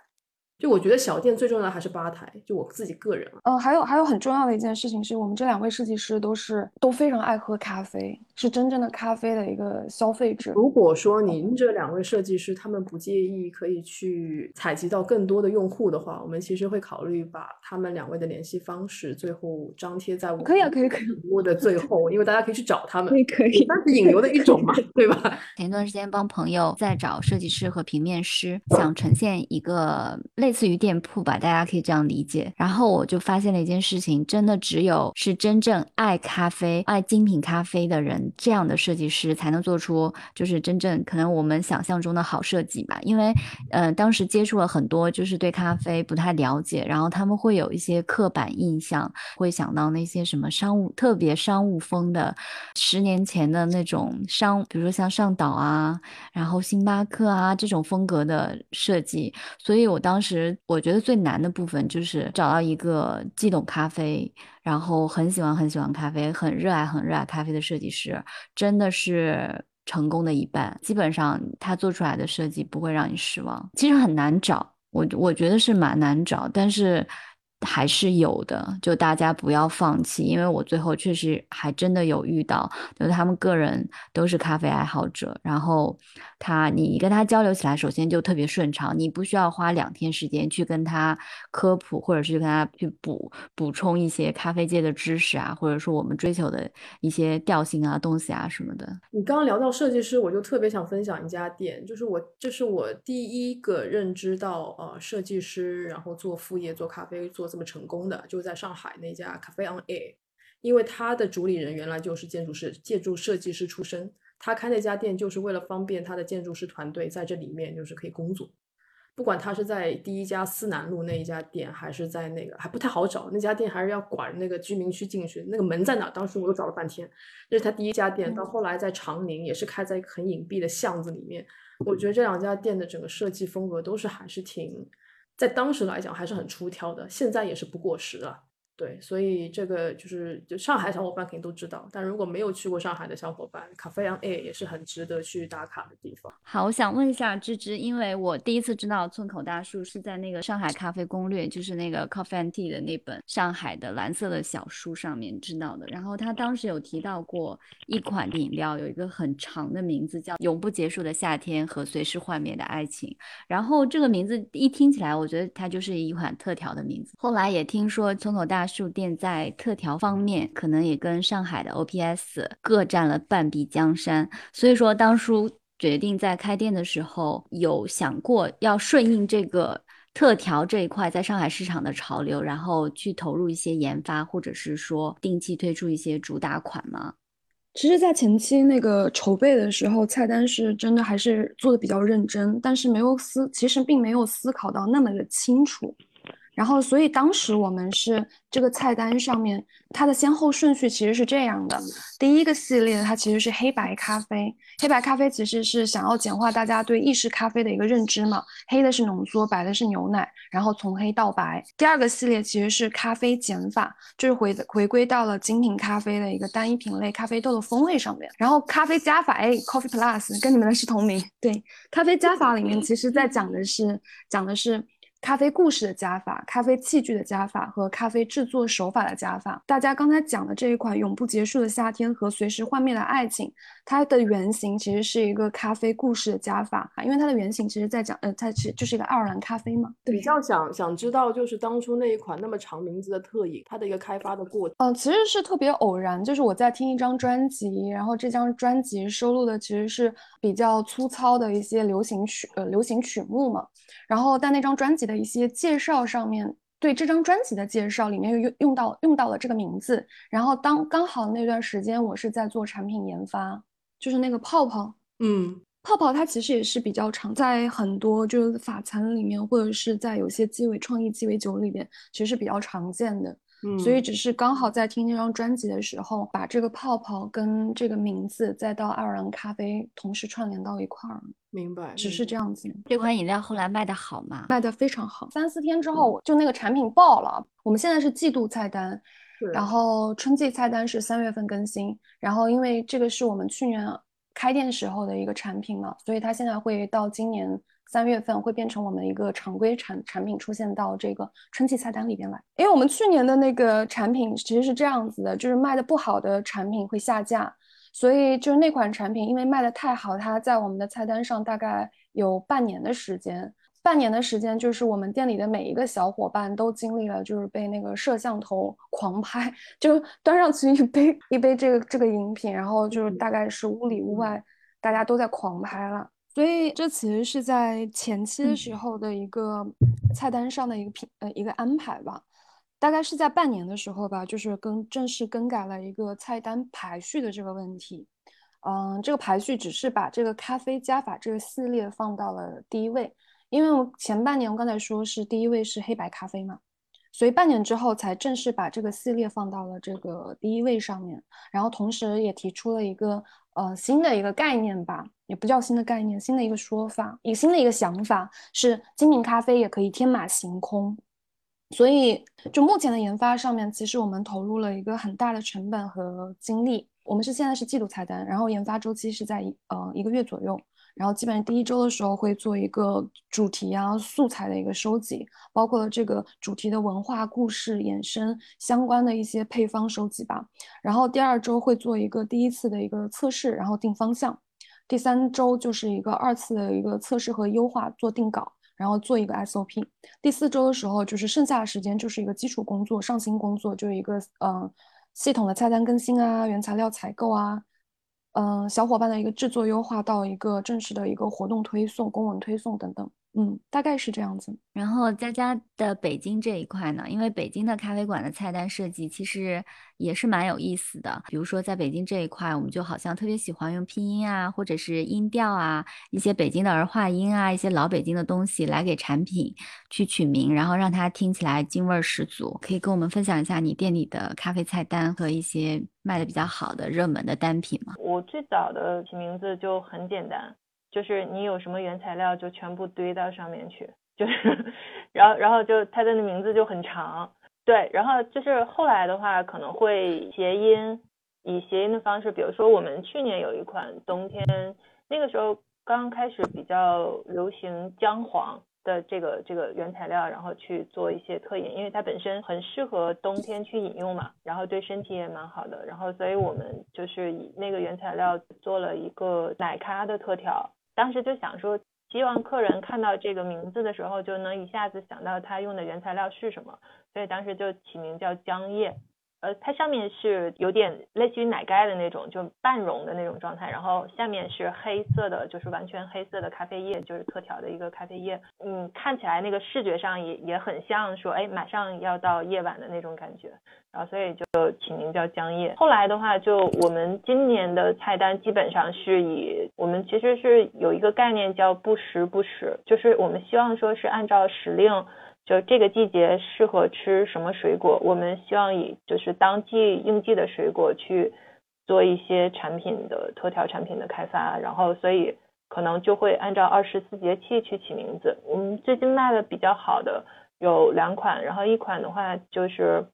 就我觉得小店最重要的还是吧台，就我自己个人。嗯，还有还有很重要的一件事情是我们这两位设计师都是都非常爱喝咖啡，是真正的咖啡的一个消费者。如果说您这两位设计师他们不介意，可以去采集到更多的用户的话，我们其实会考虑把他们两位的联系方式最后张贴在我们可以啊，可以可以。节目的最后，因为大家可以去找他们，<laughs> 可以可以，那是引流的一种嘛，<laughs> 对吧？前段时间帮朋友在找设计师和平面师，想呈现一个类。类似于店铺吧，大家可以这样理解。然后我就发现了一件事情，真的只有是真正爱咖啡、爱精品咖啡的人，这样的设计师才能做出就是真正可能我们想象中的好设计吧。因为，呃，当时接触了很多就是对咖啡不太了解，然后他们会有一些刻板印象，会想到那些什么商务特别商务风的，十年前的那种商，比如说像上岛啊，然后星巴克啊这种风格的设计。所以我当时。其实我觉得最难的部分就是找到一个既懂咖啡，然后很喜欢很喜欢咖啡，很热爱很热爱咖啡的设计师，真的是成功的一半。基本上他做出来的设计不会让你失望。其实很难找，我我觉得是蛮难找，但是。还是有的，就大家不要放弃，因为我最后确实还真的有遇到，就是他们个人都是咖啡爱好者，然后他你跟他交流起来，首先就特别顺畅，你不需要花两天时间去跟他科普，或者是跟他去补补充一些咖啡界的知识啊，或者说我们追求的一些调性啊、东西啊什么的。你刚刚聊到设计师，我就特别想分享一家店，就是我这是我第一个认知到呃设计师，然后做副业做咖啡做。这么成功的就在上海那家 Cafe on Air，因为他的主理人原来就是建筑师、建筑设计师出身，他开那家店就是为了方便他的建筑师团队在这里面就是可以工作。不管他是在第一家思南路那一家店，还是在那个还不太好找那家店，还是要管那个居民区进去，那个门在哪？当时我都找了半天。这是他第一家店，到后来在长宁也是开在一个很隐蔽的巷子里面。我觉得这两家店的整个设计风格都是还是挺。在当时来讲还是很出挑的，现在也是不过时了。对，所以这个就是就上海小伙伴肯定都知道，但如果没有去过上海的小伙伴，咖啡 on A 也是很值得去打卡的地方。好，我想问一下芝芝，因为我第一次知道村口大树是在那个上海咖啡攻略，就是那个 Coffee and Tea 的那本上海的蓝色的小书上面知道的。然后他当时有提到过一款饮料，有一个很长的名字叫“永不结束的夏天和随时幻灭的爱情”。然后这个名字一听起来，我觉得它就是一款特调的名字。后来也听说村口大。书店在特调方面，可能也跟上海的 OPS 各占了半壁江山。所以说，当初决定在开店的时候，有想过要顺应这个特调这一块在上海市场的潮流，然后去投入一些研发，或者是说定期推出一些主打款吗？其实，在前期那个筹备的时候，菜单是真的还是做的比较认真，但是没有思，其实并没有思考到那么的清楚。然后，所以当时我们是这个菜单上面它的先后顺序其实是这样的：第一个系列它其实是黑白咖啡，黑白咖啡其实是想要简化大家对意式咖啡的一个认知嘛，黑的是浓缩，白的是牛奶，然后从黑到白。第二个系列其实是咖啡减法，就是回回归到了精品咖啡的一个单一品类咖啡豆的风味上面。然后咖啡加法，哎，Coffee Plus 跟你们的是同名，对，咖啡加法里面其实在讲的是讲的是。咖啡故事的加法、咖啡器具的加法和咖啡制作手法的加法。大家刚才讲的这一款永不结束的夏天和随时幻灭的爱情，它的原型其实是一个咖啡故事的加法，因为它的原型其实在讲，呃，它其实就是一个爱尔兰咖啡嘛。比较想想知道，就是当初那一款那么长名字的特饮，它的一个开发的过程。嗯，其实是特别偶然，就是我在听一张专辑，然后这张专辑收录的其实是比较粗糙的一些流行曲，呃，流行曲目嘛。然后但那张专辑的。一些介绍上面对这张专辑的介绍里面又用用到用到了这个名字，然后当刚好那段时间我是在做产品研发，就是那个泡泡，嗯，泡泡它其实也是比较常在很多就是法餐里面，或者是在有些鸡尾创意鸡尾酒里边，其实是比较常见的。嗯所以只是刚好在听那张专辑的时候，把这个泡泡跟这个名字再到爱尔兰咖啡同时串联到一块儿，明白，只是这样。子。这款饮料后来卖的好吗？卖的非常好，三四天之后就那个产品爆了。我们现在是季度菜单，是然后春季菜单是三月份更新，然后因为这个是我们去年开店时候的一个产品嘛，所以它现在会到今年三月份会变成我们一个常规产产品出现到这个春季菜单里边来。因为我们去年的那个产品其实是这样子的，就是卖的不好的产品会下架，所以就是那款产品因为卖的太好，它在我们的菜单上大概有半年的时间。半年的时间，就是我们店里的每一个小伙伴都经历了，就是被那个摄像头狂拍，就端上去一杯一杯这个这个饮品，然后就是大概是屋里屋外大家都在狂拍了。所以这其实是在前期的时候的一个菜单上的一个品呃一个安排吧，大概是在半年的时候吧，就是更正式更改了一个菜单排序的这个问题。嗯，这个排序只是把这个咖啡加法这个系列放到了第一位。因为我前半年我刚才说是第一位是黑白咖啡嘛，所以半年之后才正式把这个系列放到了这个第一位上面，然后同时也提出了一个呃新的一个概念吧，也不叫新的概念，新的一个说法，一个新的一个想法是精品咖啡也可以天马行空。所以，就目前的研发上面，其实我们投入了一个很大的成本和精力。我们是现在是季度菜单，然后研发周期是在一呃一个月左右。然后基本上第一周的时候会做一个主题啊素材的一个收集，包括了这个主题的文化故事衍生相关的一些配方收集吧。然后第二周会做一个第一次的一个测试，然后定方向。第三周就是一个二次的一个测试和优化，做定稿，然后做一个 SOP。第四周的时候就是剩下的时间就是一个基础工作、上新工作，就是一个嗯系统的菜单更新啊、原材料采购啊。嗯，小伙伴的一个制作优化到一个正式的一个活动推送、公文推送等等，嗯，大概是这样子。然后佳佳的北京这一块呢，因为北京的咖啡馆的菜单设计其实也是蛮有意思的。比如说在北京这一块，我们就好像特别喜欢用拼音啊，或者是音调啊，一些北京的儿化音啊，一些老北京的东西来给产品去取名，然后让它听起来京味儿十足。可以跟我们分享一下你店里的咖啡菜单和一些卖的比较好的热门的单品吗？我最早的起名字就很简单，就是你有什么原材料就全部堆到上面去，就是，然后然后就它的名字就很长，对，然后就是后来的话可能会谐音，以谐音的方式，比如说我们去年有一款冬天，那个时候刚开始比较流行姜黄。的这个这个原材料，然后去做一些特饮，因为它本身很适合冬天去饮用嘛，然后对身体也蛮好的，然后所以我们就是以那个原材料做了一个奶咖的特调，当时就想说，希望客人看到这个名字的时候就能一下子想到他用的原材料是什么，所以当时就起名叫姜叶。呃，它上面是有点类似于奶盖的那种，就半溶的那种状态，然后下面是黑色的，就是完全黑色的咖啡液，就是特调的一个咖啡液。嗯，看起来那个视觉上也也很像说，哎，马上要到夜晚的那种感觉。然后所以就起名叫姜叶。后来的话，就我们今年的菜单基本上是以我们其实是有一个概念叫不时不食，就是我们希望说是按照时令。就这个季节适合吃什么水果，我们希望以就是当季应季的水果去做一些产品的特调产品的开发，然后所以可能就会按照二十四节气去起名字。我们最近卖的比较好的有两款，然后一款的话就是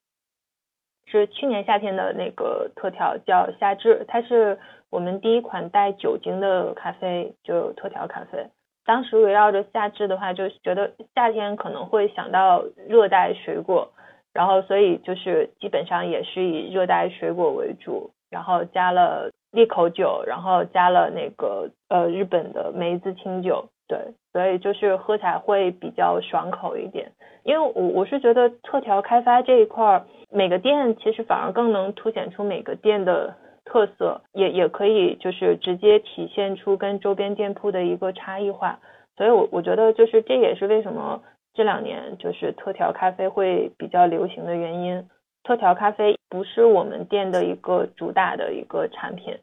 是去年夏天的那个特调叫夏至，它是我们第一款带酒精的咖啡，就特调咖啡。当时围绕着夏至的话，就觉得夏天可能会想到热带水果，然后所以就是基本上也是以热带水果为主，然后加了利口酒，然后加了那个呃日本的梅子清酒，对，所以就是喝起来会比较爽口一点。因为我我是觉得特调开发这一块，每个店其实反而更能凸显出每个店的。特色也也可以就是直接体现出跟周边店铺的一个差异化，所以我我觉得就是这也是为什么这两年就是特调咖啡会比较流行的原因。特调咖啡不是我们店的一个主打的一个产品。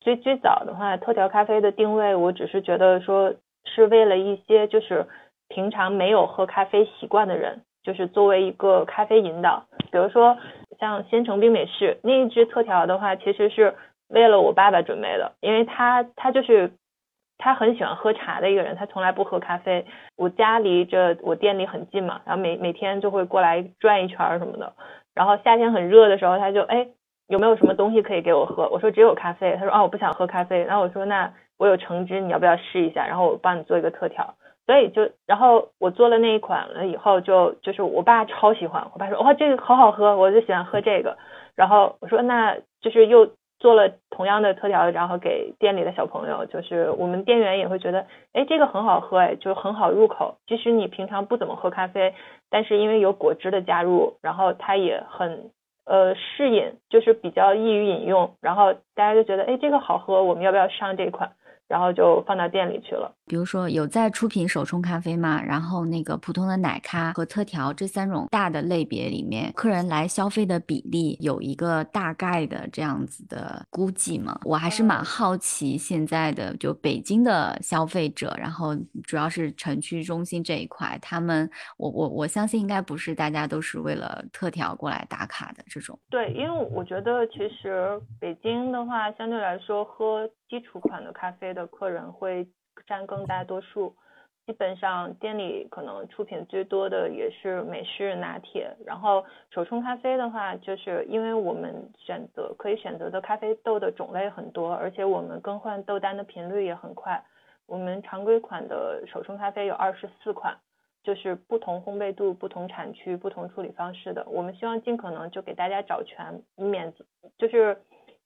最最早的话，特调咖啡的定位，我只是觉得说是为了一些就是平常没有喝咖啡习惯的人，就是作为一个咖啡引导。比如说像仙城冰美式那一支特调的话，其实是为了我爸爸准备的，因为他他就是他很喜欢喝茶的一个人，他从来不喝咖啡。我家离着我店里很近嘛，然后每每天就会过来转一圈什么的。然后夏天很热的时候，他就哎。有没有什么东西可以给我喝？我说只有咖啡。他说哦，我不想喝咖啡。然后我说那我有橙汁，你要不要试一下？然后我帮你做一个特调。所以就然后我做了那一款了以后，就就是我爸超喜欢。我爸说哇这个好好喝，我就喜欢喝这个。然后我说那就是又做了同样的特调，然后给店里的小朋友，就是我们店员也会觉得哎这个很好喝哎，就很好入口。即使你平常不怎么喝咖啡，但是因为有果汁的加入，然后它也很。呃，适饮就是比较易于饮用，然后大家就觉得，哎，这个好喝，我们要不要上这款？然后就放到店里去了。比如说有在出品手冲咖啡吗？然后那个普通的奶咖和特调这三种大的类别里面，客人来消费的比例有一个大概的这样子的估计吗？我还是蛮好奇现在的就北京的消费者，然后主要是城区中心这一块，他们我我我相信应该不是大家都是为了特调过来打卡的这种。对，因为我觉得其实北京的话，相对来说喝。基础款的咖啡的客人会占更大多数，基本上店里可能出品最多的也是美式拿铁，然后手冲咖啡的话，就是因为我们选择可以选择的咖啡豆的种类很多，而且我们更换豆单的频率也很快。我们常规款的手冲咖啡有二十四款，就是不同烘焙度、不同产区、不同处理方式的。我们希望尽可能就给大家找全，以免就是。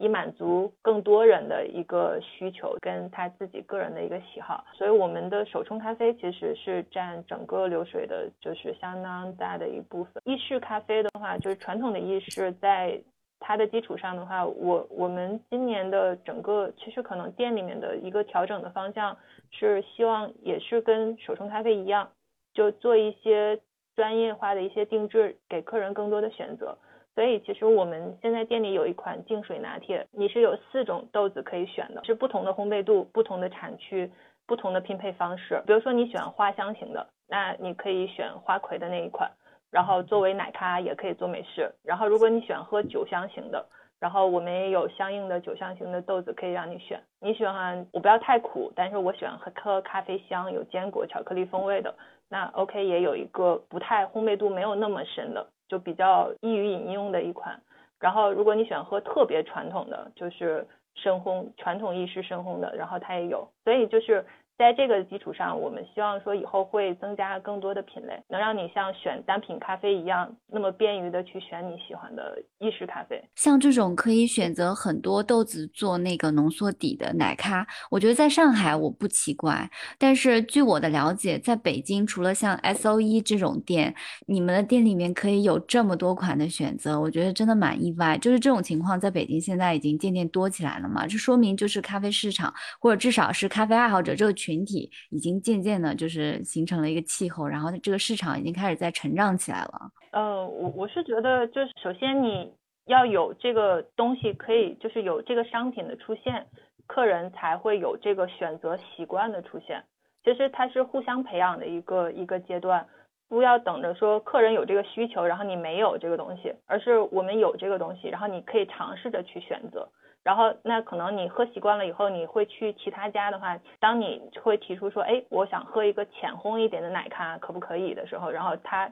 以满足更多人的一个需求，跟他自己个人的一个喜好，所以我们的手冲咖啡其实是占整个流水的，就是相当大的一部分。意式咖啡的话，就是传统的意式，在它的基础上的话，我我们今年的整个其实可能店里面的一个调整的方向是希望也是跟手冲咖啡一样，就做一些专业化的一些定制，给客人更多的选择。所以其实我们现在店里有一款净水拿铁，你是有四种豆子可以选的，是不同的烘焙度、不同的产区、不同的拼配方式。比如说你喜欢花香型的，那你可以选花魁的那一款，然后作为奶咖也可以做美式。然后如果你喜欢喝酒香型的，然后我们也有相应的酒香型的豆子可以让你选。你喜欢我不要太苦，但是我喜欢喝喝咖啡香，有坚果、巧克力风味的，那 OK 也有一个不太烘焙度没有那么深的。就比较易于饮用的一款，然后如果你喜欢喝特别传统的，就是深烘传统意式深烘的，然后它也有，所以就是。在这个基础上，我们希望说以后会增加更多的品类，能让你像选单品咖啡一样，那么便于的去选你喜欢的意式咖啡。像这种可以选择很多豆子做那个浓缩底的奶咖，我觉得在上海我不奇怪。但是据我的了解，在北京除了像 S O E 这种店，你们的店里面可以有这么多款的选择，我觉得真的蛮意外。就是这种情况在北京现在已经渐渐多起来了嘛？这说明就是咖啡市场，或者至少是咖啡爱好者这个群。群体已经渐渐的，就是形成了一个气候，然后这个市场已经开始在成长起来了。呃，我我是觉得，就是首先你要有这个东西，可以就是有这个商品的出现，客人才会有这个选择习惯的出现。其实它是互相培养的一个一个阶段，不要等着说客人有这个需求，然后你没有这个东西，而是我们有这个东西，然后你可以尝试着去选择。然后那可能你喝习惯了以后，你会去其他家的话，当你会提出说，哎，我想喝一个浅烘一点的奶咖，可不可以的时候，然后他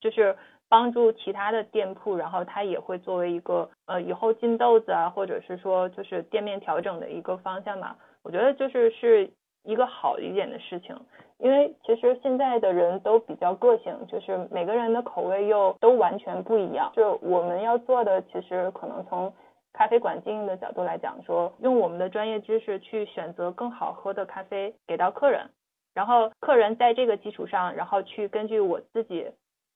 就是帮助其他的店铺，然后他也会作为一个呃以后进豆子啊，或者是说就是店面调整的一个方向嘛。我觉得就是是一个好一点的事情，因为其实现在的人都比较个性，就是每个人的口味又都完全不一样。就我们要做的，其实可能从咖啡馆经营的角度来讲，说用我们的专业知识去选择更好喝的咖啡给到客人，然后客人在这个基础上，然后去根据我自己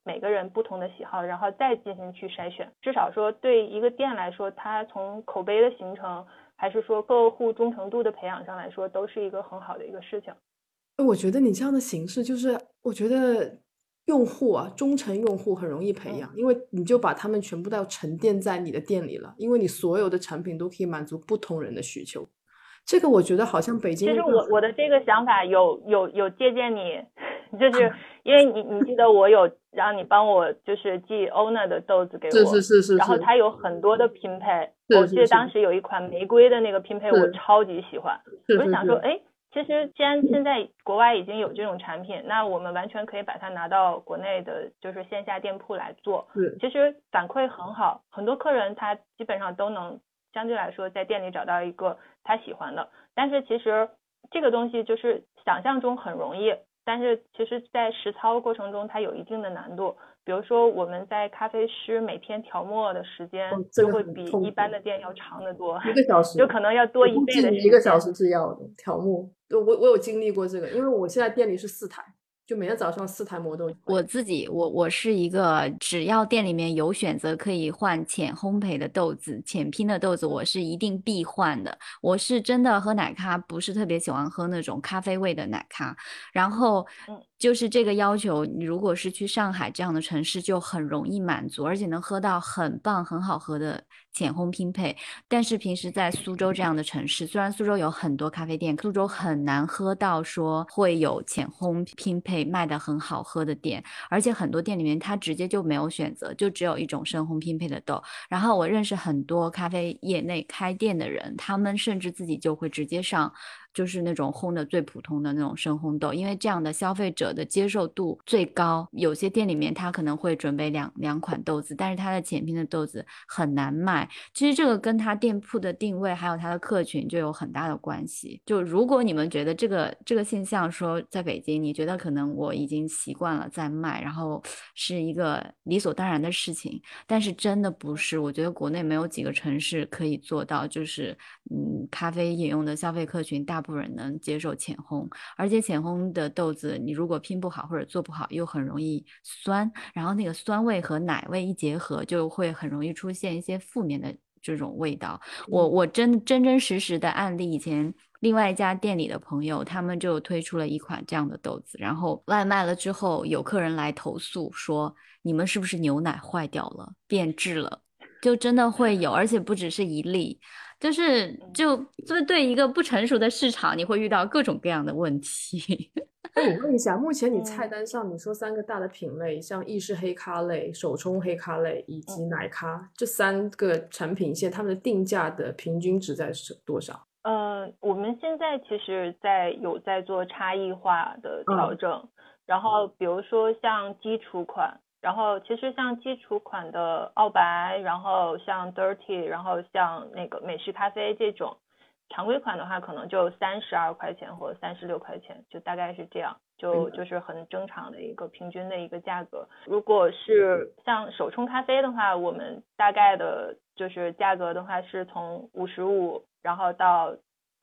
每个人不同的喜好，然后再进行去筛选。至少说对一个店来说，它从口碑的形成，还是说客户忠诚度的培养上来说，都是一个很好的一个事情。我觉得你这样的形式，就是我觉得用户啊，忠诚用户很容易培养，因为你就把他们全部都要沉淀在你的店里了，因为你所有的产品都可以满足不同人的需求。这个我觉得好像北京。其实我我的这个想法有有有借鉴你，就是因为你你记得我有让你帮我就是寄 Owner 的豆子给我，是是是是，然后它有很多的拼配，我记得当时有一款玫瑰的那个拼配我超级喜欢，我就想说哎。其实，既然现在国外已经有这种产品，那我们完全可以把它拿到国内的，就是线下店铺来做。其实反馈很好，很多客人他基本上都能相对来说在店里找到一个他喜欢的。但是其实这个东西就是想象中很容易，但是其实在实操过程中它有一定的难度。比如说我们在咖啡师每天调磨的时间就会比一般的店要长得多，一个小时 <laughs> 就可能要多一倍的。一个小时是要的调磨。我我有经历过这个，因为我现在店里是四台。就每天早上四台磨豆。我自己，我我是一个只要店里面有选择可以换浅烘焙的豆子、浅拼的豆子，我是一定必换的。我是真的喝奶咖不是特别喜欢喝那种咖啡味的奶咖，然后就是这个要求，你如果是去上海这样的城市，就很容易满足，而且能喝到很棒、很好喝的。浅烘拼配，但是平时在苏州这样的城市，虽然苏州有很多咖啡店，苏州很难喝到说会有浅烘拼配卖的很好喝的店，而且很多店里面它直接就没有选择，就只有一种深烘拼配的豆。然后我认识很多咖啡业内开店的人，他们甚至自己就会直接上。就是那种烘的最普通的那种深烘豆，因为这样的消费者的接受度最高。有些店里面他可能会准备两两款豆子，但是他的浅拼的豆子很难卖。其实这个跟他店铺的定位还有他的客群就有很大的关系。就如果你们觉得这个这个现象说在北京，你觉得可能我已经习惯了在卖，然后是一个理所当然的事情，但是真的不是。我觉得国内没有几个城市可以做到，就是嗯，咖啡饮用的消费客群大。部分人能接受浅烘，而且浅烘的豆子，你如果拼不好或者做不好，又很容易酸，然后那个酸味和奶味一结合，就会很容易出现一些负面的这种味道。我我真真真实实的案例，以前另外一家店里的朋友，他们就推出了一款这样的豆子，然后外卖了之后，有客人来投诉说，你们是不是牛奶坏掉了，变质了？就真的会有，而且不只是一例。就是就就是对一个不成熟的市场，你会遇到各种各样的问题。那 <laughs> 我问一下，目前你菜单上你说三个大的品类，像意式黑咖类、手冲黑咖类以及奶咖这三个产品线，它们的定价的平均值在是多少？呃，我们现在其实在有在做差异化的调整，然后比如说像基础款。然后其实像基础款的澳白，然后像 Dirty，然后像那个美式咖啡这种，常规款的话可能就三十二块钱或者三十六块钱，就大概是这样，就就是很正常的一个平均的一个价格。如果是像手冲咖啡的话，我们大概的就是价格的话是从五十五，然后到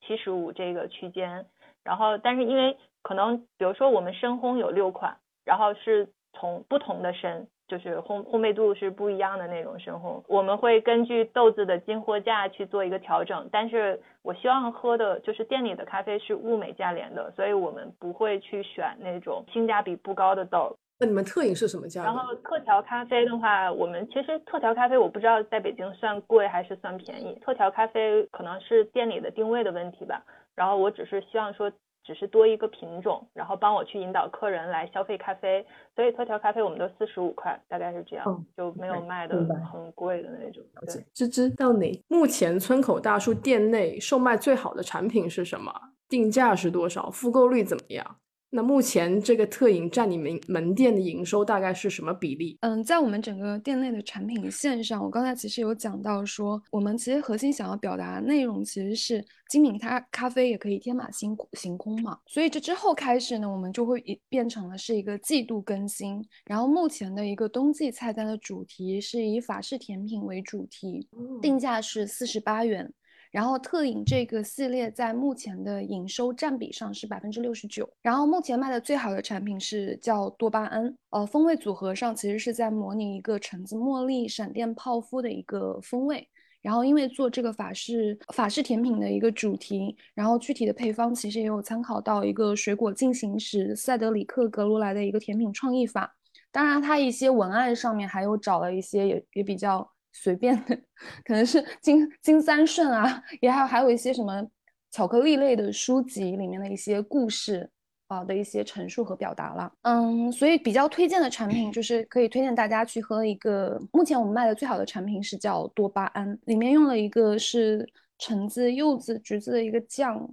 七十五这个区间。然后但是因为可能比如说我们深烘有六款，然后是。从不同的深，就是烘烘焙度是不一样的那种深烘，我们会根据豆子的进货价去做一个调整。但是我希望喝的就是店里的咖啡是物美价廉的，所以我们不会去选那种性价比不高的豆。那你们特饮是什么价？然后特调咖啡的话，我们其实特调咖啡我不知道在北京算贵还是算便宜。特调咖啡可能是店里的定位的问题吧。然后我只是希望说。只是多一个品种，然后帮我去引导客人来消费咖啡，所以特调咖啡我们都四十五块，大概是这样，就没有卖的很贵的那种。芝芝，到你目前村口大叔店内售卖最好的产品是什么？定价是多少？复购率怎么样？那目前这个特饮占你们门店的营收大概是什么比例？嗯，在我们整个店内的产品线上，我刚才其实有讲到说，我们其实核心想要表达内容其实是精品咖咖啡也可以天马行行空嘛。所以这之后开始呢，我们就会变成了是一个季度更新。然后目前的一个冬季菜单的主题是以法式甜品为主题，定价是四十八元。然后特饮这个系列在目前的营收占比上是百分之六十九。然后目前卖的最好的产品是叫多巴胺，呃，风味组合上其实是在模拟一个橙子茉莉闪电泡芙的一个风味。然后因为做这个法式法式甜品的一个主题，然后具体的配方其实也有参考到一个水果进行时塞德里克格罗莱的一个甜品创意法。当然，它一些文案上面还有找了一些也也比较随便的，可能是金金三顺啊，也还有还有一些什么巧克力类的书籍里面的一些故事啊的一些陈述和表达了。嗯，所以比较推荐的产品就是可以推荐大家去喝一个，目前我们卖的最好的产品是叫多巴胺，里面用了一个是橙子、柚子、橘子的一个酱。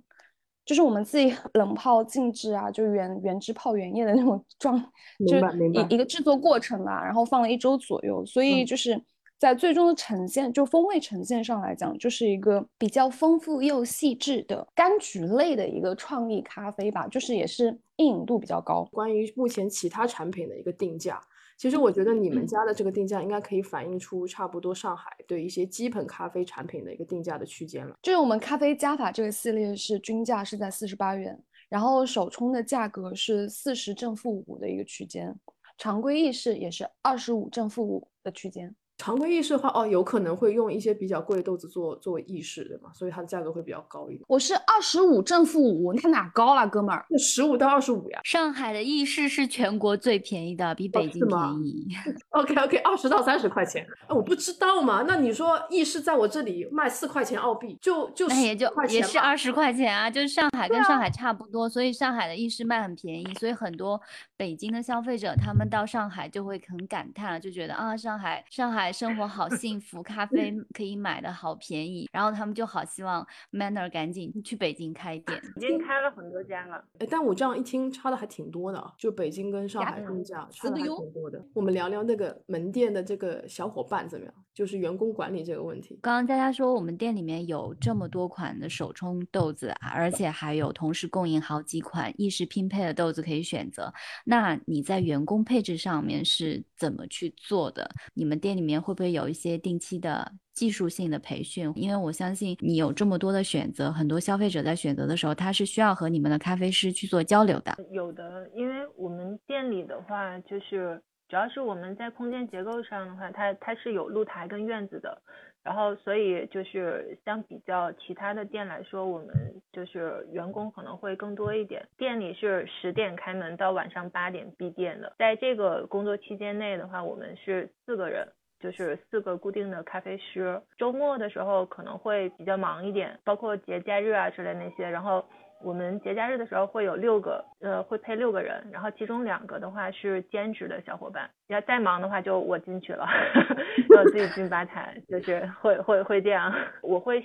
就是我们自己 <laughs> 冷泡静置啊，就原原汁泡原液的那种状，就一一个制作过程吧。然后放了一周左右，所以就是在最终的呈现，就风味呈现上来讲，就是一个比较丰富又细致的柑橘类的一个创意咖啡吧，就是也是硬饮度比较高。关于目前其他产品的一个定价。其实我觉得你们家的这个定价应该可以反映出差不多上海对一些基本咖啡产品的一个定价的区间了。就是我们咖啡加法这个系列是均价是在四十八元，然后首冲的价格是四十正负五的一个区间，常规意式也是二十五正负五的区间。常规意式的话，哦，有可能会用一些比较贵的豆子做作为意式的嘛，所以它的价格会比较高一点。我是二十五正负五，你看哪高了，哥们儿？十五到二十五呀。上海的意式是全国最便宜的，比北京便宜。<laughs> <laughs> OK OK，二十到三十块钱。哎，我不知道嘛。那你说意式在我这里卖四块钱澳币，就就那也就也是二十块钱啊，就是上海跟上海差不多，所以上海的意式卖很便宜，所以很多北京的消费者他们到上海就会很感叹，就觉得啊，上海上海生活好幸。福咖啡可以买的好便宜，然后他们就好希望 Manner 赶紧去北京开店，已经开了很多家了。哎，但我这样一听，差的还挺多的，就北京跟上海物价差的还挺多的。我们聊聊那个门店的这个小伙伴怎么样？就是员工管理这个问题。刚刚佳佳说我们店里面有这么多款的手冲豆子，而且还有同时供应好几款意式拼配的豆子可以选择。那你在员工配置上面是怎么去做的？你们店里面会不会有一些？定期的技术性的培训，因为我相信你有这么多的选择，很多消费者在选择的时候，他是需要和你们的咖啡师去做交流的。有的，因为我们店里的话，就是主要是我们在空间结构上的话，它它是有露台跟院子的，然后所以就是相比较其他的店来说，我们就是员工可能会更多一点。店里是十点开门到晚上八点闭店的，在这个工作期间内的话，我们是四个人。就是四个固定的咖啡师，周末的时候可能会比较忙一点，包括节假日啊之类那些。然后我们节假日的时候会有六个，呃，会配六个人，然后其中两个的话是兼职的小伙伴。要再忙的话，就我进去了，<laughs> 我自己进吧台，就是会会会这样。我会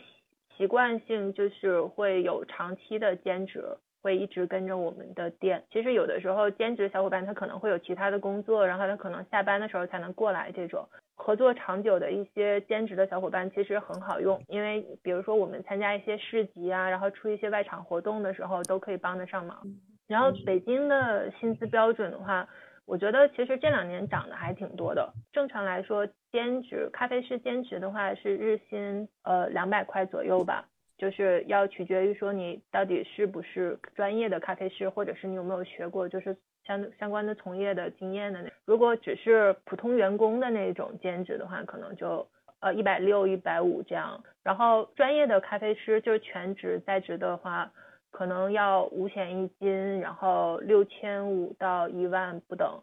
习惯性就是会有长期的兼职。会一直跟着我们的店。其实有的时候兼职小伙伴他可能会有其他的工作，然后他可能下班的时候才能过来。这种合作长久的一些兼职的小伙伴其实很好用，因为比如说我们参加一些市集啊，然后出一些外场活动的时候都可以帮得上忙。然后北京的薪资标准的话，我觉得其实这两年涨的还挺多的。正常来说，兼职咖啡师兼职的话是日薪呃两百块左右吧。就是要取决于说你到底是不是专业的咖啡师，或者是你有没有学过就是相相关的从业的经验的那。如果只是普通员工的那种兼职的话，可能就呃一百六、一百五这样。然后专业的咖啡师就是全职在职的话，可能要五险一金，然后六千五到一万不等。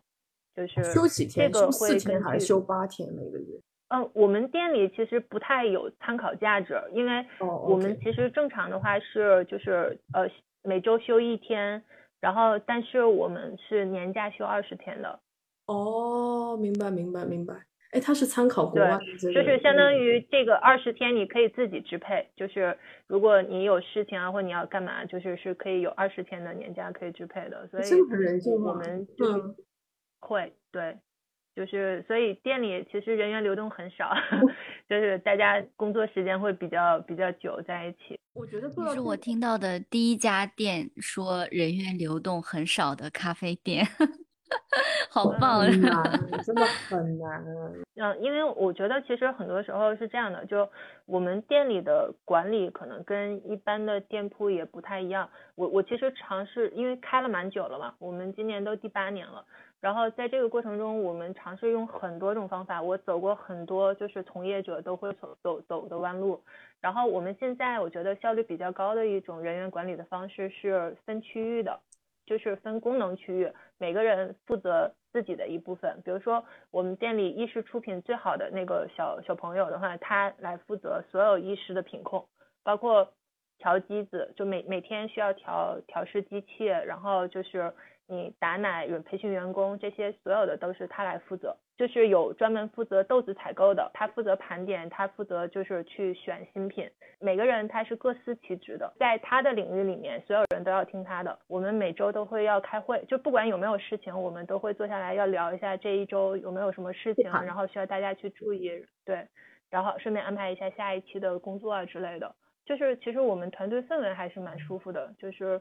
就是休几天？休四天还是休八天每个月？嗯，我们店里其实不太有参考价值，因为我们其实正常的话是就是呃每周休一天，然后但是我们是年假休二十天的。哦，明白明白明白。哎，他是参考国外，就是相当于这个二十天你可以自己支配，就是如果你有事情啊或你要干嘛，就是是可以有二十天的年假可以支配的。所以我们就是会对。就是，所以店里其实人员流动很少，<laughs> 就是大家工作时间会比较比较久在一起。我觉得这是我听到的第一家店说人员流动很少的咖啡店，<laughs> 好棒啊！<laughs> 真的很难。嗯，因为我觉得其实很多时候是这样的，就我们店里的管理可能跟一般的店铺也不太一样。我我其实尝试，因为开了蛮久了嘛，我们今年都第八年了。然后在这个过程中，我们尝试用很多种方法，我走过很多就是从业者都会走走走的弯路。然后我们现在我觉得效率比较高的一种人员管理的方式是分区域的，就是分功能区域，每个人负责自己的一部分。比如说我们店里意式出品最好的那个小小朋友的话，他来负责所有意式的品控，包括调机子，就每每天需要调调试机器，然后就是。你打奶、培训员工这些所有的都是他来负责，就是有专门负责豆子采购的，他负责盘点，他负责就是去选新品。每个人他是各司其职的，在他的领域里面，所有人都要听他的。我们每周都会要开会，就不管有没有事情，我们都会坐下来要聊一下这一周有没有什么事情，然后需要大家去注意，对，然后顺便安排一下下一期的工作啊之类的。就是其实我们团队氛围还是蛮舒服的，就是。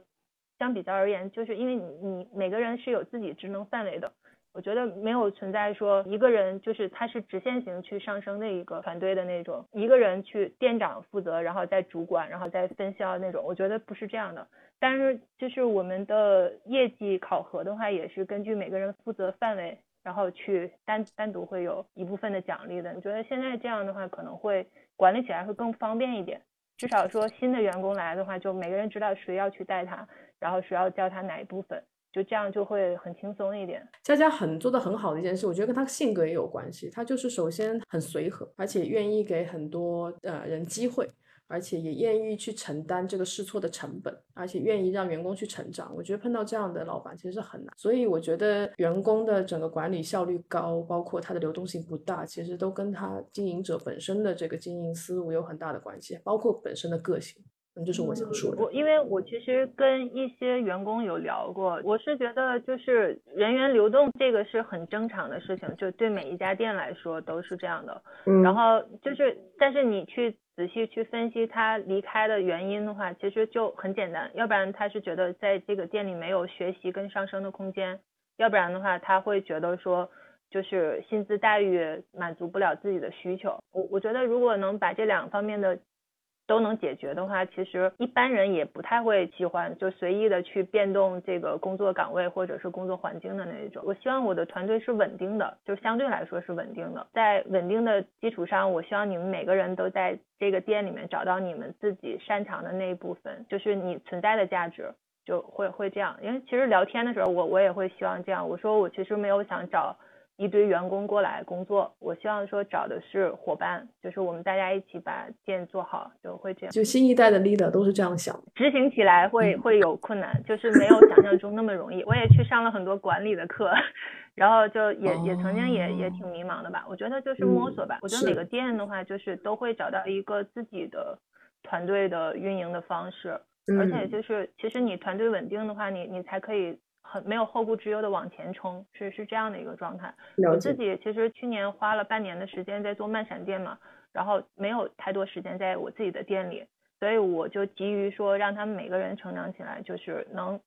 相比较而言，就是因为你你每个人是有自己职能范围的，我觉得没有存在说一个人就是他是直线型去上升的一个团队的那种，一个人去店长负责，然后再主管，然后再分销那种，我觉得不是这样的。但是就是我们的业绩考核的话，也是根据每个人负责范围，然后去单单独会有一部分的奖励的。你觉得现在这样的话，可能会管理起来会更方便一点，至少说新的员工来的话，就每个人知道谁要去带他。然后谁要教他哪一部分，就这样就会很轻松一点。佳佳很做的很好的一件事，我觉得跟他性格也有关系。他就是首先很随和，而且愿意给很多呃人机会，而且也愿意去承担这个试错的成本，而且愿意让员工去成长。我觉得碰到这样的老板其实是很难。所以我觉得员工的整个管理效率高，包括他的流动性不大，其实都跟他经营者本身的这个经营思路有很大的关系，包括本身的个性。嗯就是我想说的，我因为我其实跟一些员工有聊过，我是觉得就是人员流动这个是很正常的事情，就对每一家店来说都是这样的。嗯然后就是，但是你去仔细去分析他离开的原因的话，其实就很简单，要不然他是觉得在这个店里没有学习跟上升的空间，要不然的话他会觉得说就是薪资待遇满足不了自己的需求。我我觉得如果能把这两方面的。都能解决的话，其实一般人也不太会喜欢就随意的去变动这个工作岗位或者是工作环境的那一种。我希望我的团队是稳定的，就相对来说是稳定的。在稳定的基础上，我希望你们每个人都在这个店里面找到你们自己擅长的那一部分，就是你存在的价值，就会会这样。因为其实聊天的时候，我我也会希望这样。我说我其实没有想找。一堆员工过来工作，我希望说找的是伙伴，就是我们大家一起把店做好，就会这样。就新一代的 leader 都是这样想，执行起来会会有困难，就是没有想象中那么容易。我也去上了很多管理的课，然后就也也曾经也也挺迷茫的吧。我觉得就是摸索吧。我觉得每个店的话，就是都会找到一个自己的团队的运营的方式，而且就是其实你团队稳定的话，你你才可以。很没有后顾之忧的往前冲，是是这样的一个状态。我自己其实去年花了半年的时间在做慢闪店嘛，然后没有太多时间在我自己的店里，所以我就急于说让他们每个人成长起来，就是能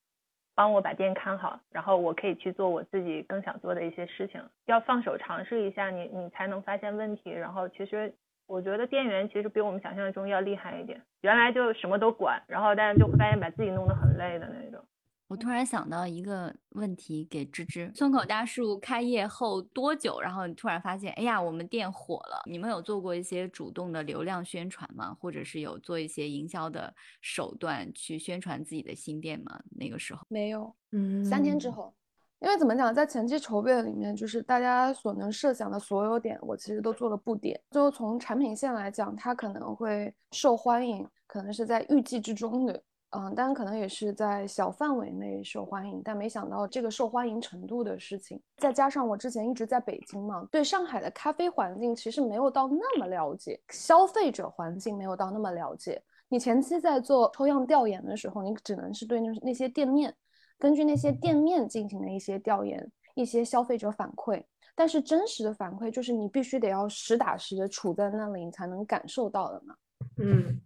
帮我把店看好，然后我可以去做我自己更想做的一些事情。要放手尝试一下，你你才能发现问题。然后其实我觉得店员其实比我们想象中要厉害一点，原来就什么都管，然后但是就会发现把自己弄得很累的那种。我突然想到一个问题给芝芝：村口大树开业后多久？然后你突然发现，哎呀，我们店火了。你们有做过一些主动的流量宣传吗？或者是有做一些营销的手段去宣传自己的新店吗？那个时候没有，嗯，三天之后，因为怎么讲，在前期筹备里面，就是大家所能设想的所有点，我其实都做了布点。就从产品线来讲，它可能会受欢迎，可能是在预计之中的。嗯，当然可能也是在小范围内受欢迎，但没想到这个受欢迎程度的事情，再加上我之前一直在北京嘛，对上海的咖啡环境其实没有到那么了解，消费者环境没有到那么了解。你前期在做抽样调研的时候，你只能是对那那些店面，根据那些店面进行的一些调研，一些消费者反馈，但是真实的反馈就是你必须得要实打实的处在那里，你才能感受到的嘛。嗯。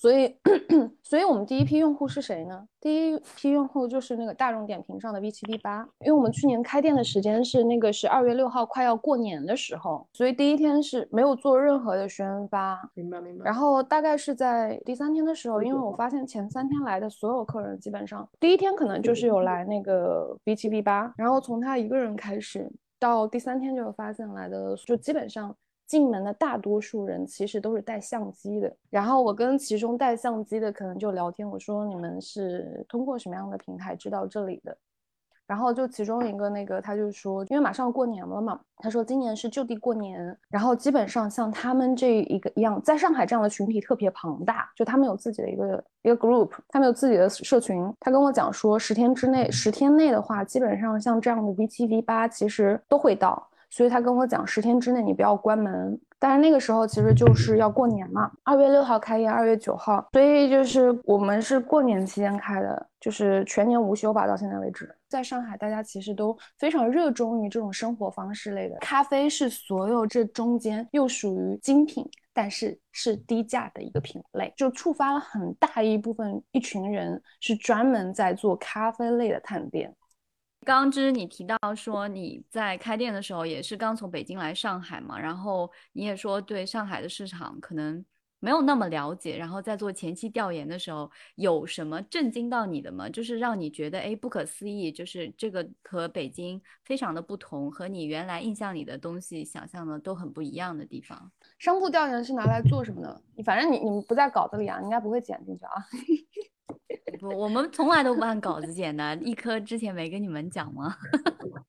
所以，<coughs> 所以我们第一批用户是谁呢？第一批用户就是那个大众点评上的 V 七 V 八，因为我们去年开店的时间是那个是二月六号，快要过年的时候，所以第一天是没有做任何的宣发。明白明白。然后大概是在第三天的时候，因为我发现前三天来的所有客人，基本上第一天可能就是有来那个 V 七 V 八，然后从他一个人开始，到第三天就发现来的，就基本上。进门的大多数人其实都是带相机的。然后我跟其中带相机的可能就聊天，我说你们是通过什么样的平台知道这里的？然后就其中一个那个，他就说，因为马上要过年了嘛，他说今年是就地过年，然后基本上像他们这一个一样，在上海这样的群体特别庞大，就他们有自己的一个一个 group，他们有自己的社群。他跟我讲说，十天之内，十天内的话，基本上像这样的 V 七 V 八其实都会到，所以他跟我讲，十天之内你不要关门。但是那个时候其实就是要过年嘛，二月六号开业，二月九号，所以就是我们是过年期间开的，就是全年无休吧，到现在为止。在上海，大家其实都非常热衷于这种生活方式类的，咖啡是所有这中间又属于精品，但是是低价的一个品类，就触发了很大一部分一群人是专门在做咖啡类的探店。刚之你提到说你在开店的时候也是刚从北京来上海嘛，然后你也说对上海的市场可能没有那么了解，然后在做前期调研的时候有什么震惊到你的吗？就是让你觉得哎不可思议，就是这个和北京非常的不同，和你原来印象里的东西想象的都很不一样的地方。商铺调研是拿来做什么的？你反正你你们不在稿子里啊，应该不会剪进去啊。<laughs> 不，我们从来都不按稿子剪的。一科之前没跟你们讲吗？<laughs>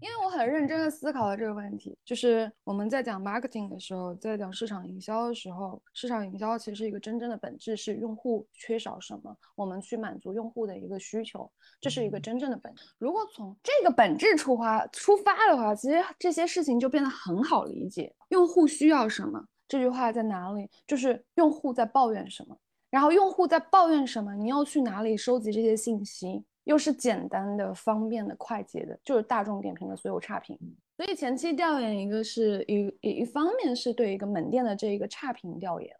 因为我很认真的思考了这个问题，就是我们在讲 marketing 的时候，在讲市场营销的时候，市场营销其实一个真正的本质是用户缺少什么，我们去满足用户的一个需求，这是一个真正的本质。如果从这个本质出发出发的话，其实这些事情就变得很好理解。用户需要什么？这句话在哪里？就是用户在抱怨什么。然后用户在抱怨什么？你要去哪里收集这些信息？又是简单的、方便的、快捷的，就是大众点评的所有差评。所以前期调研，一个是一一一方面是对一个门店的这一个差评调研，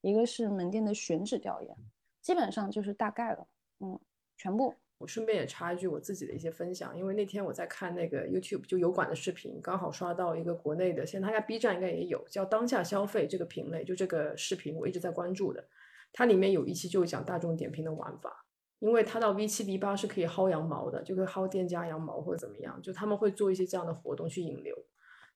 一个是门店的选址调研，基本上就是大概了。嗯，全部。我顺便也插一句我自己的一些分享，因为那天我在看那个 YouTube 就油管的视频，刚好刷到一个国内的，现在大家 B 站应该也有，叫当下消费这个品类，就这个视频我一直在关注的。它里面有一期就讲大众点评的玩法，因为它到 V 七 V 八是可以薅羊毛的，就可以薅店家羊毛或者怎么样，就他们会做一些这样的活动去引流，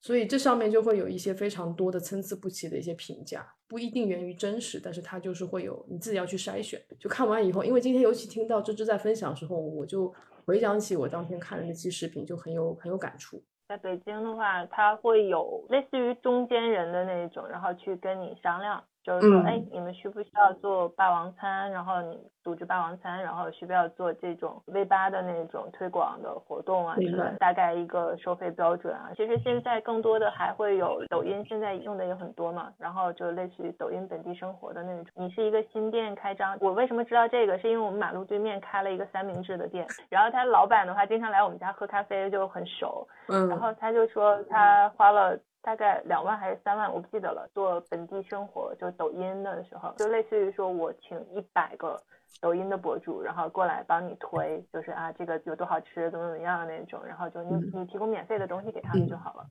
所以这上面就会有一些非常多的参差不齐的一些评价，不一定源于真实，但是它就是会有你自己要去筛选。就看完以后，因为今天尤其听到芝芝在分享的时候，我就回想起我当天看的那期视频，就很有很有感触。在北京的话，它会有类似于中间人的那一种，然后去跟你商量。就是说，哎，你们需不需要做霸王餐？然后你组织霸王餐，然后需不需要做这种 V 八的那种推广的活动啊？是大概一个收费标准啊。其实现在更多的还会有抖音，现在用的也很多嘛。然后就类似于抖音本地生活的那种。你是一个新店开张，我为什么知道这个？是因为我们马路对面开了一个三明治的店，然后他老板的话经常来我们家喝咖啡，就很熟。嗯。然后他就说他花了。大概两万还是三万，我不记得了。做本地生活，就抖音的时候，就类似于说我请一百个抖音的博主，然后过来帮你推，就是啊这个有多好吃，怎么怎么样的那种，然后就你你提供免费的东西给他们就好了。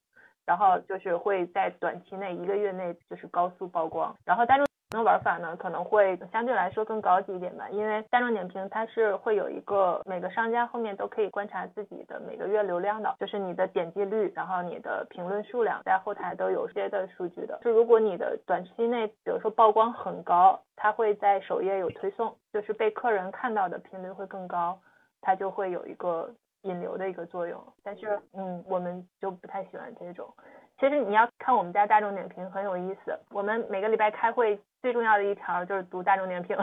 然后就是会在短期内一个月内就是高速曝光，然后大众。那玩法呢，可能会相对来说更高级一点吧，因为大众点评它是会有一个每个商家后面都可以观察自己的每个月流量的，就是你的点击率，然后你的评论数量，在后台都有些的数据的。就如果你的短期内，比如说曝光很高，它会在首页有推送，就是被客人看到的频率会更高，它就会有一个引流的一个作用。但是，嗯，我们就不太喜欢这种。其实你要看我们家大众点评很有意思，我们每个礼拜开会最重要的一条就是读大众点评，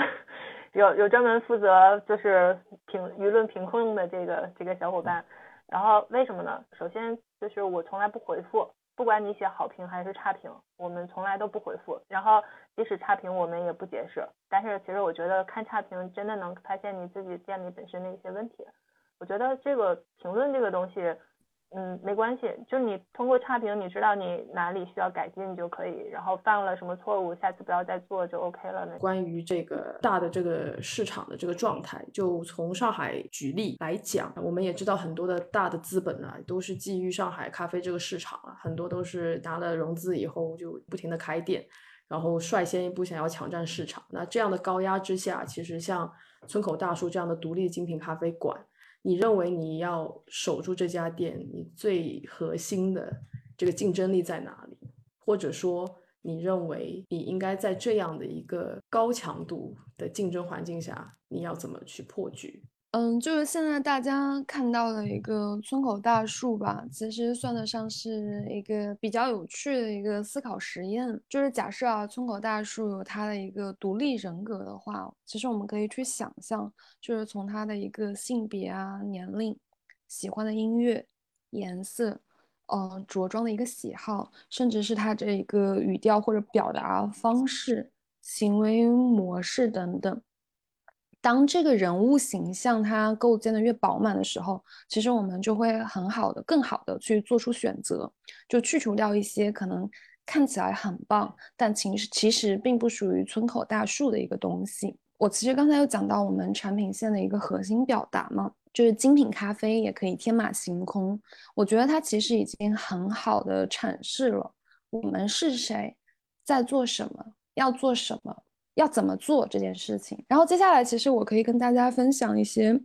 有有专门负责就是评舆论评控的这个这个小伙伴，然后为什么呢？首先就是我从来不回复，不管你写好评还是差评，我们从来都不回复，然后即使差评我们也不解释。但是其实我觉得看差评真的能发现你自己店里本身的一些问题，我觉得这个评论这个东西。嗯，没关系，就你通过差评，你知道你哪里需要改进就可以，然后犯了什么错误，下次不要再做就 OK 了。关于这个大的这个市场的这个状态，就从上海举例来讲，我们也知道很多的大的资本啊，都是基于上海咖啡这个市场啊，很多都是拿了融资以后就不停的开店，然后率先一步想要抢占市场。那这样的高压之下，其实像村口大叔这样的独立精品咖啡馆。你认为你要守住这家店，你最核心的这个竞争力在哪里？或者说你认为你应该在这样的一个高强度的竞争环境下，你要怎么去破局？嗯，就是现在大家看到的一个村口大树吧，其实算得上是一个比较有趣的一个思考实验。就是假设啊，村口大树有它的一个独立人格的话，其实我们可以去想象，就是从它的一个性别啊、年龄、喜欢的音乐、颜色，嗯，着装的一个喜好，甚至是它这一个语调或者表达方式、行为模式等等。当这个人物形象它构建的越饱满的时候，其实我们就会很好的、更好的去做出选择，就去除掉一些可能看起来很棒，但其实其实并不属于村口大树的一个东西。我其实刚才有讲到我们产品线的一个核心表达嘛，就是精品咖啡也可以天马行空。我觉得它其实已经很好的阐释了我们是谁，在做什么，要做什么。要怎么做这件事情？然后接下来，其实我可以跟大家分享一些，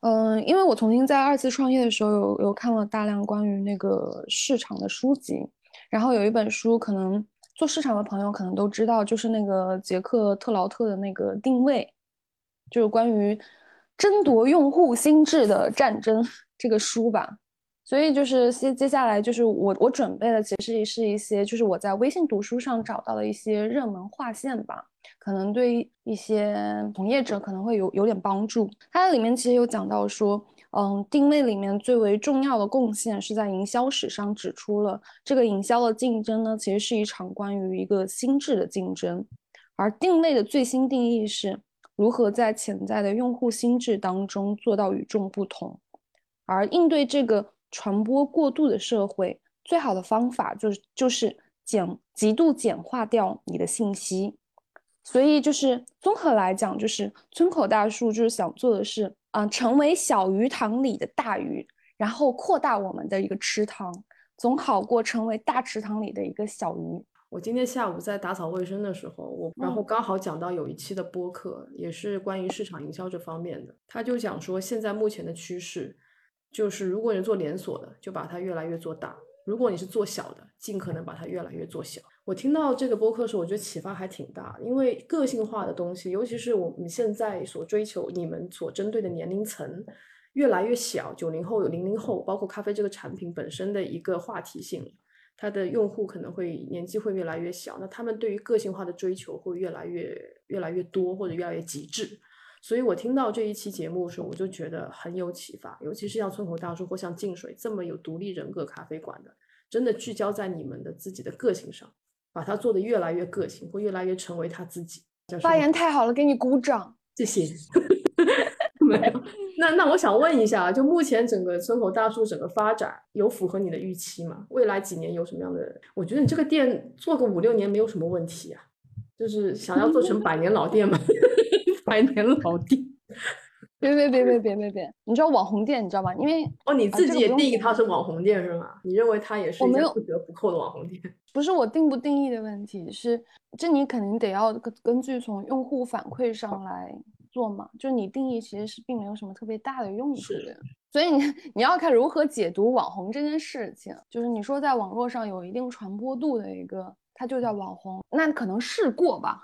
嗯，因为我曾经在二次创业的时候有有看了大量关于那个市场的书籍，然后有一本书，可能做市场的朋友可能都知道，就是那个杰克特劳特的那个定位，就是关于争夺用户心智的战争 <laughs> 这个书吧。所以就是接接下来就是我我准备的其实是一些就是我在微信读书上找到的一些热门划线吧，可能对一些从业者可能会有有点帮助。它里面其实有讲到说，嗯，定位里面最为重要的贡献是在营销史上指出了这个营销的竞争呢，其实是一场关于一个心智的竞争，而定位的最新定义是如何在潜在的用户心智当中做到与众不同，而应对这个。传播过度的社会，最好的方法就是就是简极度简化掉你的信息。所以就是综合来讲，就是村口大树就是想做的是，啊，成为小鱼塘里的大鱼，然后扩大我们的一个池塘，总好过成为大池塘里的一个小鱼。我今天下午在打扫卫生的时候，我然后刚好讲到有一期的播客，也是关于市场营销这方面的，他就讲说现在目前的趋势。就是如果你做连锁的，就把它越来越做大；如果你是做小的，尽可能把它越来越做小。我听到这个播客的时候，我觉得启发还挺大，因为个性化的东西，尤其是我们现在所追求、你们所针对的年龄层越来越小，九零后、零零后，包括咖啡这个产品本身的一个话题性，它的用户可能会年纪会越来越小，那他们对于个性化的追求会越来越越来越多，或者越来越极致。所以我听到这一期节目的时候，我就觉得很有启发，尤其是像村口大叔或像净水这么有独立人格咖啡馆的，真的聚焦在你们的自己的个性上，把它做得越来越个性，会越来越成为他自己。发言太好了，给你鼓掌，谢谢。<laughs> 没有，那那我想问一下，就目前整个村口大叔整个发展有符合你的预期吗？未来几年有什么样的？我觉得你这个店做个五六年没有什么问题啊，就是想要做成百年老店吗？百年老店，别别别别别别别！你知道网红店，你知道吗？因为哦，你自己也定义它是网红店是吗？你认为它也是一家不折不扣的网红店？不是我定不定义的问题，是这你肯定得要根根据从用户反馈上来做嘛。就是你定义其实是并没有什么特别大的用处的，所以你 <laughs> 你要看如何解读网红这件事情。就是你说在网络上有一定传播度的一个。它就叫网红，那可能试过吧，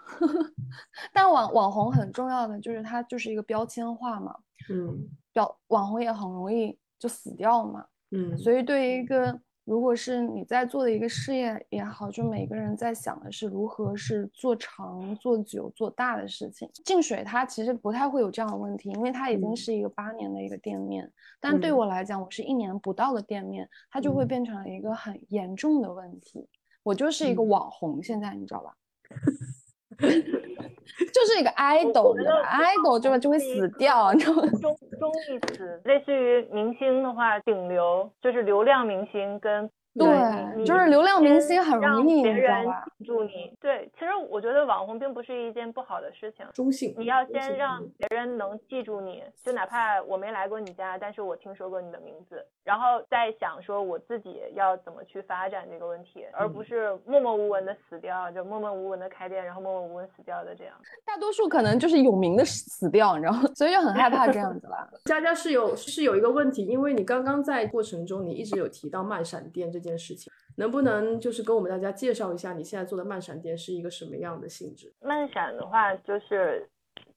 <laughs> 但网网红很重要的就是它就是一个标签化嘛，嗯，表网红也很容易就死掉嘛，嗯，所以对于一个如果是你在做的一个事业也好，就每个人在想的是如何是做长做久做大的事情。净水它其实不太会有这样的问题，因为它已经是一个八年的一个店面，但对我来讲，我是一年不到的店面，它就会变成了一个很严重的问题。我就是一个网红，现在你知道吧？<laughs> 就是一个 idol，你知道吧？idol 就就会死掉，你知道吗？中中义词，类似于明星的话，顶流就是流量明星跟。对，就是流量明星很容易，别人记住你。对，其实我觉得网红并不是一件不好的事情。中性，你要先让别人能记住你，就哪怕我没来过你家，但是我听说过你的名字，然后再想说我自己要怎么去发展这个问题，而不是默默无闻的死掉，就默默无闻的开店，然后默默无闻死掉的这样。大多数可能就是有名的死掉，你知道吗？<laughs> 所以就很害怕这样子吧。佳佳是有是有一个问题，因为你刚刚在过程中你一直有提到慢闪电这件。件事情。能不能就是跟我们大家介绍一下你现在做的慢闪店是一个什么样的性质？慢闪的话，就是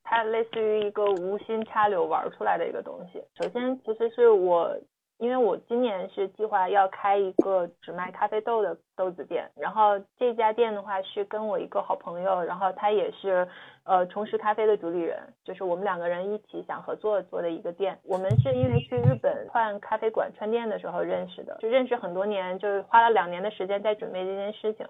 它类似于一个无心插柳玩出来的一个东西。首先，其实是我。因为我今年是计划要开一个只卖咖啡豆的豆子店，然后这家店的话是跟我一个好朋友，然后他也是呃重拾咖啡的主理人，就是我们两个人一起想合作做的一个店。我们是因为去日本串咖啡馆串店的时候认识的，就认识很多年，就是花了两年的时间在准备这件事情。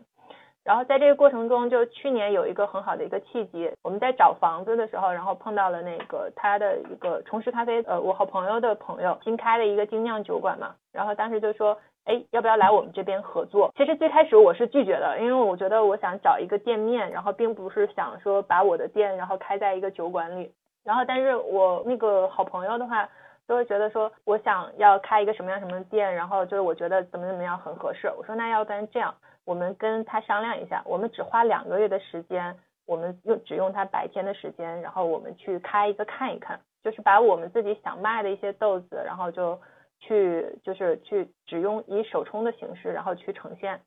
然后在这个过程中，就去年有一个很好的一个契机，我们在找房子的时候，然后碰到了那个他的一个重拾咖啡，呃，我好朋友的朋友新开的一个精酿酒馆嘛，然后当时就说，哎，要不要来我们这边合作？其实最开始我是拒绝的，因为我觉得我想找一个店面，然后并不是想说把我的店然后开在一个酒馆里，然后但是我那个好朋友的话，就会觉得说，我想要开一个什么样什么的店，然后就是我觉得怎么怎么样很合适，我说那要不然这样。我们跟他商量一下，我们只花两个月的时间，我们用只用他白天的时间，然后我们去开一个看一看，就是把我们自己想卖的一些豆子，然后就去就是去只用以手冲的形式，然后去呈现。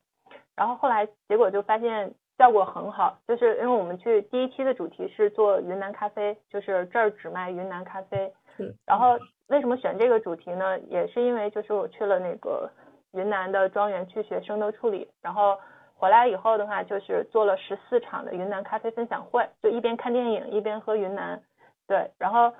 然后后来结果就发现效果很好，就是因为我们去第一期的主题是做云南咖啡，就是这儿只卖云南咖啡。嗯。然后为什么选这个主题呢？也是因为就是我去了那个。云南的庄园去学生豆处理，然后回来以后的话，就是做了十四场的云南咖啡分享会，就一边看电影一边喝云南。对，然后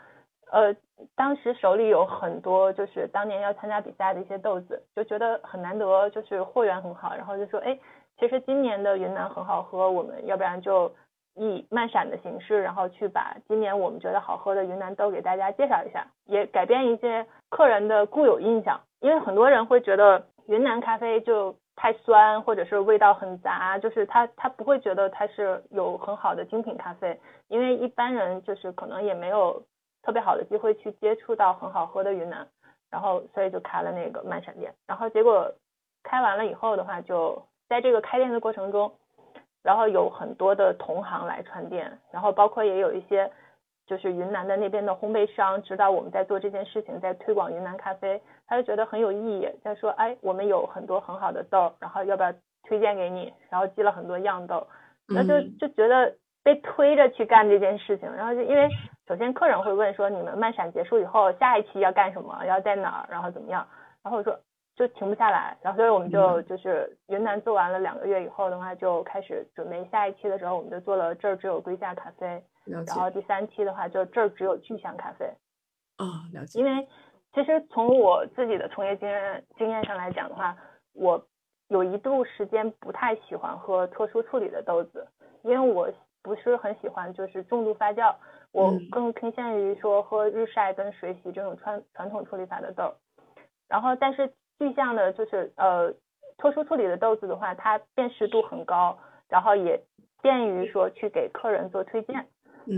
呃，当时手里有很多就是当年要参加比赛的一些豆子，就觉得很难得，就是货源很好，然后就说，哎，其实今年的云南很好喝，我们要不然就以慢闪的形式，然后去把今年我们觉得好喝的云南豆给大家介绍一下，也改变一些客人的固有印象，因为很多人会觉得。云南咖啡就太酸，或者是味道很杂，就是他他不会觉得它是有很好的精品咖啡，因为一般人就是可能也没有特别好的机会去接触到很好喝的云南，然后所以就开了那个慢闪店，然后结果开完了以后的话，就在这个开店的过程中，然后有很多的同行来串店，然后包括也有一些。就是云南的那边的烘焙商知道我们在做这件事情，在推广云南咖啡，他就觉得很有意义。他说：“哎，我们有很多很好的豆，然后要不要推荐给你？”然后寄了很多样豆，那就就觉得被推着去干这件事情。然后就因为首先客人会问说：“你们漫闪结束以后，下一期要干什么？要在哪儿？然后怎么样？”然后我说就停不下来。然后所以我们就就是云南做完了两个月以后的话，就开始准备下一期的时候，我们就做了这儿只有瑰夏咖啡。然后第三期的话，就这儿只有巨香咖啡。哦，了解。因为其实从我自己的从业经验经验上来讲的话，我有一度时间不太喜欢喝特殊处理的豆子，因为我不是很喜欢就是重度发酵，我更偏向于说喝日晒跟水洗这种传传统处理法的豆。然后，但是巨象的就是呃特殊处理的豆子的话，它辨识度很高，然后也便于说去给客人做推荐。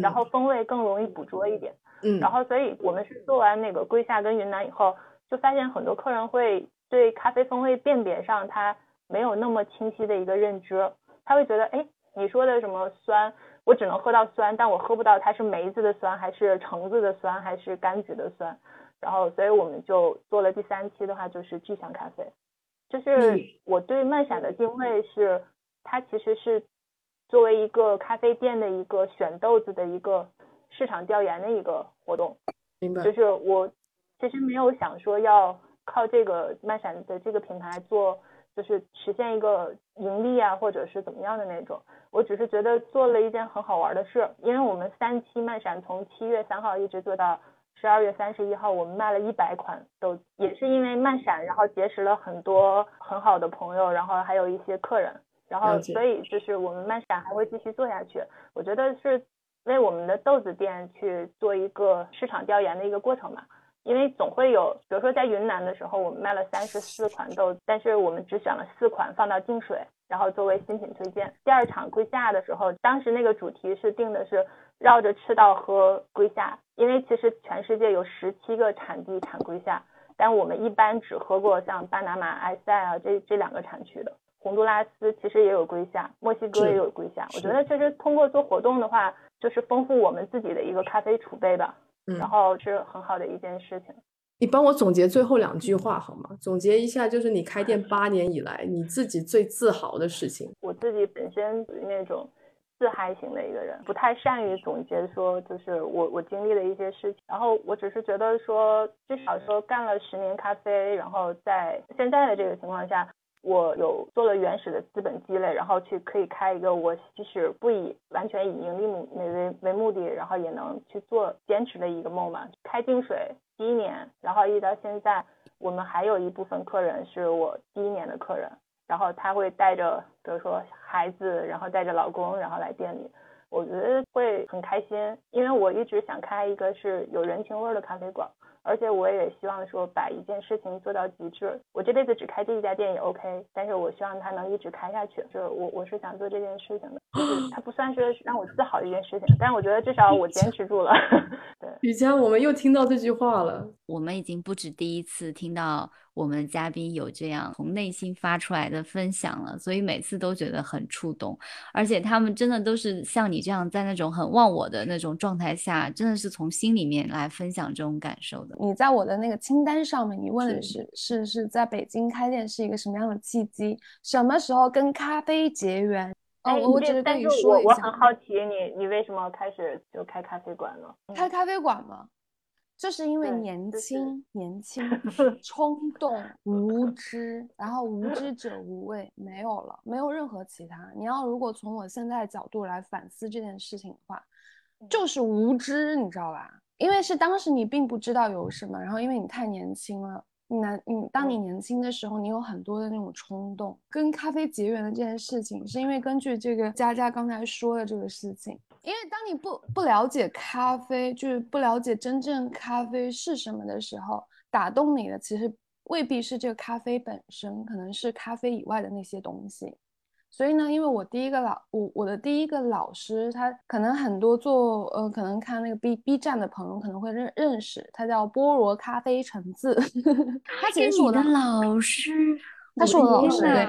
然后风味更容易捕捉一点，嗯，然后所以我们是做完那个龟夏跟云南以后，就发现很多客人会对咖啡风味辨别上他没有那么清晰的一个认知，他会觉得，哎，你说的什么酸，我只能喝到酸，但我喝不到它是梅子的酸还是橙子的酸还是柑橘的酸，然后所以我们就做了第三期的话就是巨香咖啡，就是我对漫闪的定位是，它其实是。作为一个咖啡店的一个选豆子的一个市场调研的一个活动，明白。就是我其实没有想说要靠这个漫闪的这个品牌做，就是实现一个盈利啊，或者是怎么样的那种。我只是觉得做了一件很好玩的事，因为我们三期漫闪从七月三号一直做到十二月三十一号，我们卖了一百款豆子，也是因为慢闪，然后结识了很多很好的朋友，然后还有一些客人。然后，所以就是我们慢闪还会继续做下去。我觉得是为我们的豆子店去做一个市场调研的一个过程嘛。因为总会有，比如说在云南的时候，我们卖了三十四款豆子，但是我们只选了四款放到净水，然后作为新品推荐。第二场归夏的时候，当时那个主题是定的是绕着赤道喝归夏，因为其实全世界有十七个产地产归夏，但我们一般只喝过像巴拿马、埃塞啊这这两个产区的。洪都拉斯其实也有归夏，墨西哥也有归夏。我觉得其实通过做活动的话，就是丰富我们自己的一个咖啡储备吧，然后是很好的一件事情。你帮我总结最后两句话好吗？总结一下，就是你开店八年以来，你自己最自豪的事情。我自己本身属于那种自嗨型的一个人，不太善于总结说，就是我我经历的一些事情。然后我只是觉得说，至少说干了十年咖啡，然后在现在的这个情况下。我有做了原始的资本积累，然后去可以开一个我即使不以完全以盈利目为为目的，然后也能去做坚持的一个梦嘛。开净水第一年，然后一直到现在，我们还有一部分客人是我第一年的客人，然后他会带着比如说孩子，然后带着老公，然后来店里，我觉得会很开心，因为我一直想开一个是有人情味的咖啡馆。而且我也希望说把一件事情做到极致。我这辈子只开这一家店也 OK，但是我希望它能一直开下去。就是我我是想做这件事情的，就是 <gasps> 它不算是让我自豪的一件事情，但是我觉得至少我坚持住了。<laughs> 对，雨佳，我们又听到这句话了。我们已经不止第一次听到。我们嘉宾有这样从内心发出来的分享了，所以每次都觉得很触动，而且他们真的都是像你这样在那种很忘我的那种状态下，真的是从心里面来分享这种感受的。你在我的那个清单上面，你问的是是是在北京开店是一个什么样的契机？什么时候跟咖啡结缘？哦，我只是跟你说一下。我很好奇，你你为什么开始就开咖啡馆了？开咖啡馆吗？就是因为年轻，年轻，<laughs> 冲动，无 <laughs> 知，然后无知者无畏，没有了，没有任何其他。你要如果从我现在角度来反思这件事情的话，就是无知，你知道吧？因为是当时你并不知道有什么，然后因为你太年轻了。男，你当你年轻的时候，你有很多的那种冲动。跟咖啡结缘的这件事情，是因为根据这个佳佳刚才说的这个事情，因为当你不不了解咖啡，就是不了解真正咖啡是什么的时候，打动你的其实未必是这个咖啡本身，可能是咖啡以外的那些东西。所以呢，因为我第一个老我我的第一个老师，他可能很多做呃，可能看那个 B B 站的朋友可能会认认识，他叫菠萝咖啡橙子，<laughs> 他其实是我的老师，他是我的老师，对，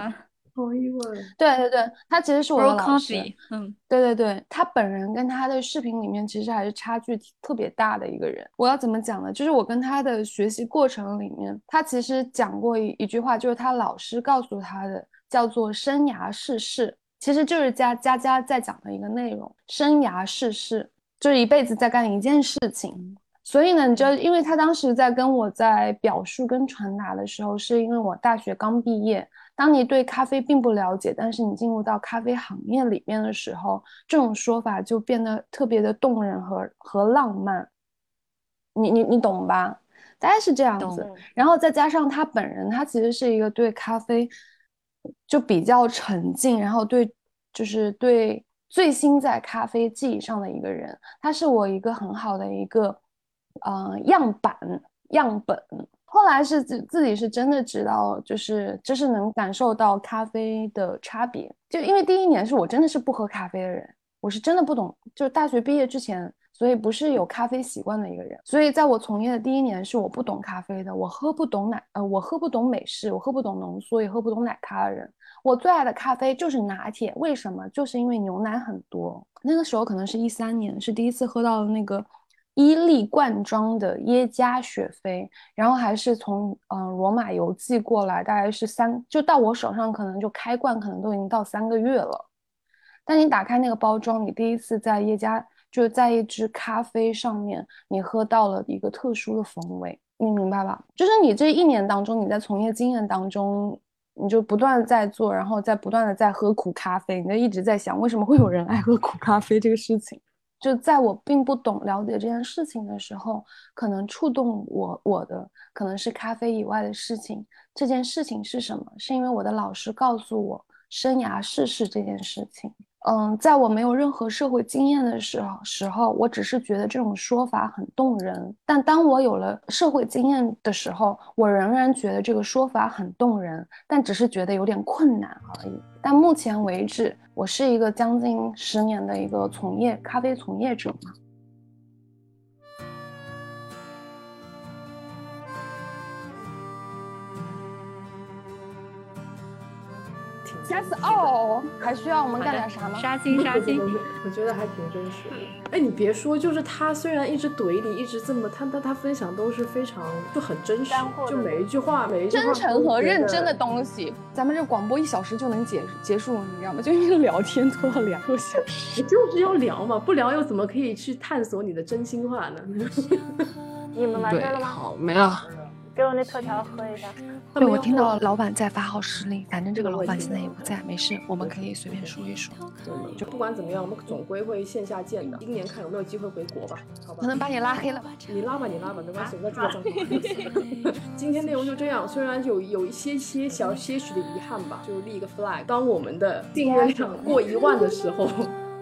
对对对，他其实是我的老师，嗯，对对对，他本人跟他的视频里面其实还是差距特别大的一个人。我要怎么讲呢？就是我跟他的学习过程里面，他其实讲过一一句话，就是他老师告诉他的。叫做生涯世事，其实就是佳佳佳在讲的一个内容。生涯世事就是一辈子在干一件事情。所以呢，你就因为他当时在跟我在表述跟传达的时候，是因为我大学刚毕业。当你对咖啡并不了解，但是你进入到咖啡行业里面的时候，这种说法就变得特别的动人和和浪漫。你你你懂吧？大概是这样子。然后再加上他本人，他其实是一个对咖啡。就比较沉静，然后对，就是对最新在咖啡技上的一个人，他是我一个很好的一个，呃，样板样本。后来是自自己是真的知道，就是就是能感受到咖啡的差别。就因为第一年是我真的是不喝咖啡的人，我是真的不懂，就是大学毕业之前。所以不是有咖啡习惯的一个人，所以在我从业的第一年是我不懂咖啡的，我喝不懂奶，呃，我喝不懂美式，我喝不懂浓缩，也喝不懂奶咖的人。我最爱的咖啡就是拿铁，为什么？就是因为牛奶很多。那个时候可能是一三年，是第一次喝到了那个伊利罐装的耶加雪菲，然后还是从嗯罗马邮寄过来，大概是三，就到我手上可能就开罐，可能都已经到三个月了。但你打开那个包装，你第一次在耶加。就在一支咖啡上面，你喝到了一个特殊的风味，你明白吧？就是你这一年当中，你在从业经验当中，你就不断在做，然后在不断的在喝苦咖啡，你就一直在想，为什么会有人爱喝苦咖啡这个事情？就在我并不懂了解这件事情的时候，可能触动我我的可能是咖啡以外的事情。这件事情是什么？是因为我的老师告诉我，生涯世事这件事情。嗯，在我没有任何社会经验的时候，时候我只是觉得这种说法很动人。但当我有了社会经验的时候，我仍然觉得这个说法很动人，但只是觉得有点困难而已。但目前为止，我是一个将近十年的一个从业咖啡从业者嘛。That's all，还需要我们干点啥吗？杀青杀青，我觉得还挺真实的。哎，你别说，就是他虽然一直怼你，一直这么，他他他分享都是非常就很真实，就每一句话每一句真诚和认真的东西。咱们这广播一小时就能结结束，你知道吗？就因为聊天拖了两个小时，<laughs> 就是要聊嘛，不聊又怎么可以去探索你的真心话呢？你们完事了吗？好，没了。给我那特调喝一下。对，我听到老板在发号施令，反正这个老板现在也不在，没事，我们可以随便说一说。对，就不管怎么样，我们总归会线下见的。今年看有没有机会回国吧？好吧。可能把你拉黑了吧。你拉吧，你拉吧，没关系，我在这个账今天内容就这样，虽然有有一些些小些许的遗憾吧，就立一个 flag，当我们的订阅量过一万的时候。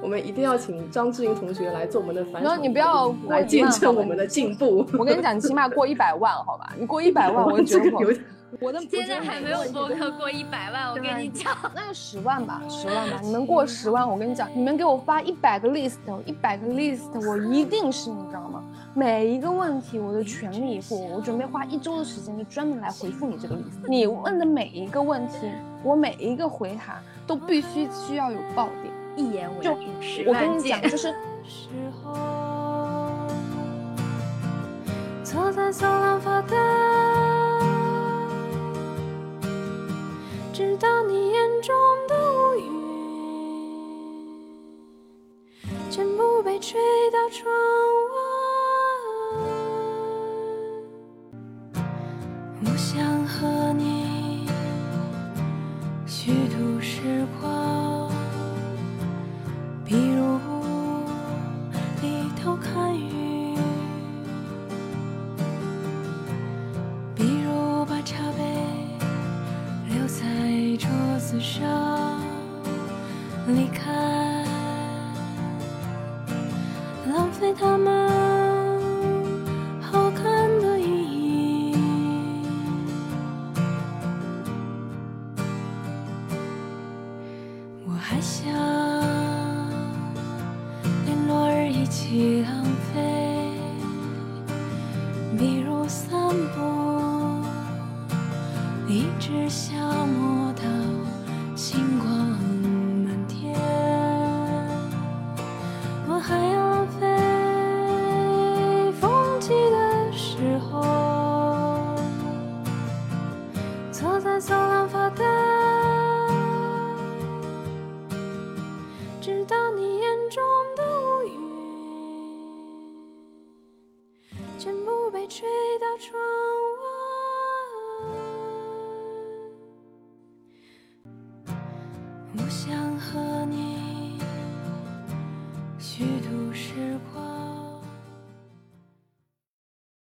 我们一定要请张志云同学来做我们的反。然后你不要来见证我们的进步。我跟你讲，你起码过一百万，好吧？你过一百万，<laughs> 我觉得有我的现在还没有播客过一百万，我跟你讲。那就十万吧，十万吧。你们过十万，我跟你讲，你们给我发一百个 list，一百个 list，我一定是你知道吗？每一个问题我都全力以赴，我准备花一周的时间就专门来回复你这个 list。你问的每一个问题，我每一个回答都必须需要有爆点。一言为定，我跟你讲，就是。坐在走廊发呆，直到你眼中的乌云全部被吹到窗外。我想和你浪费它们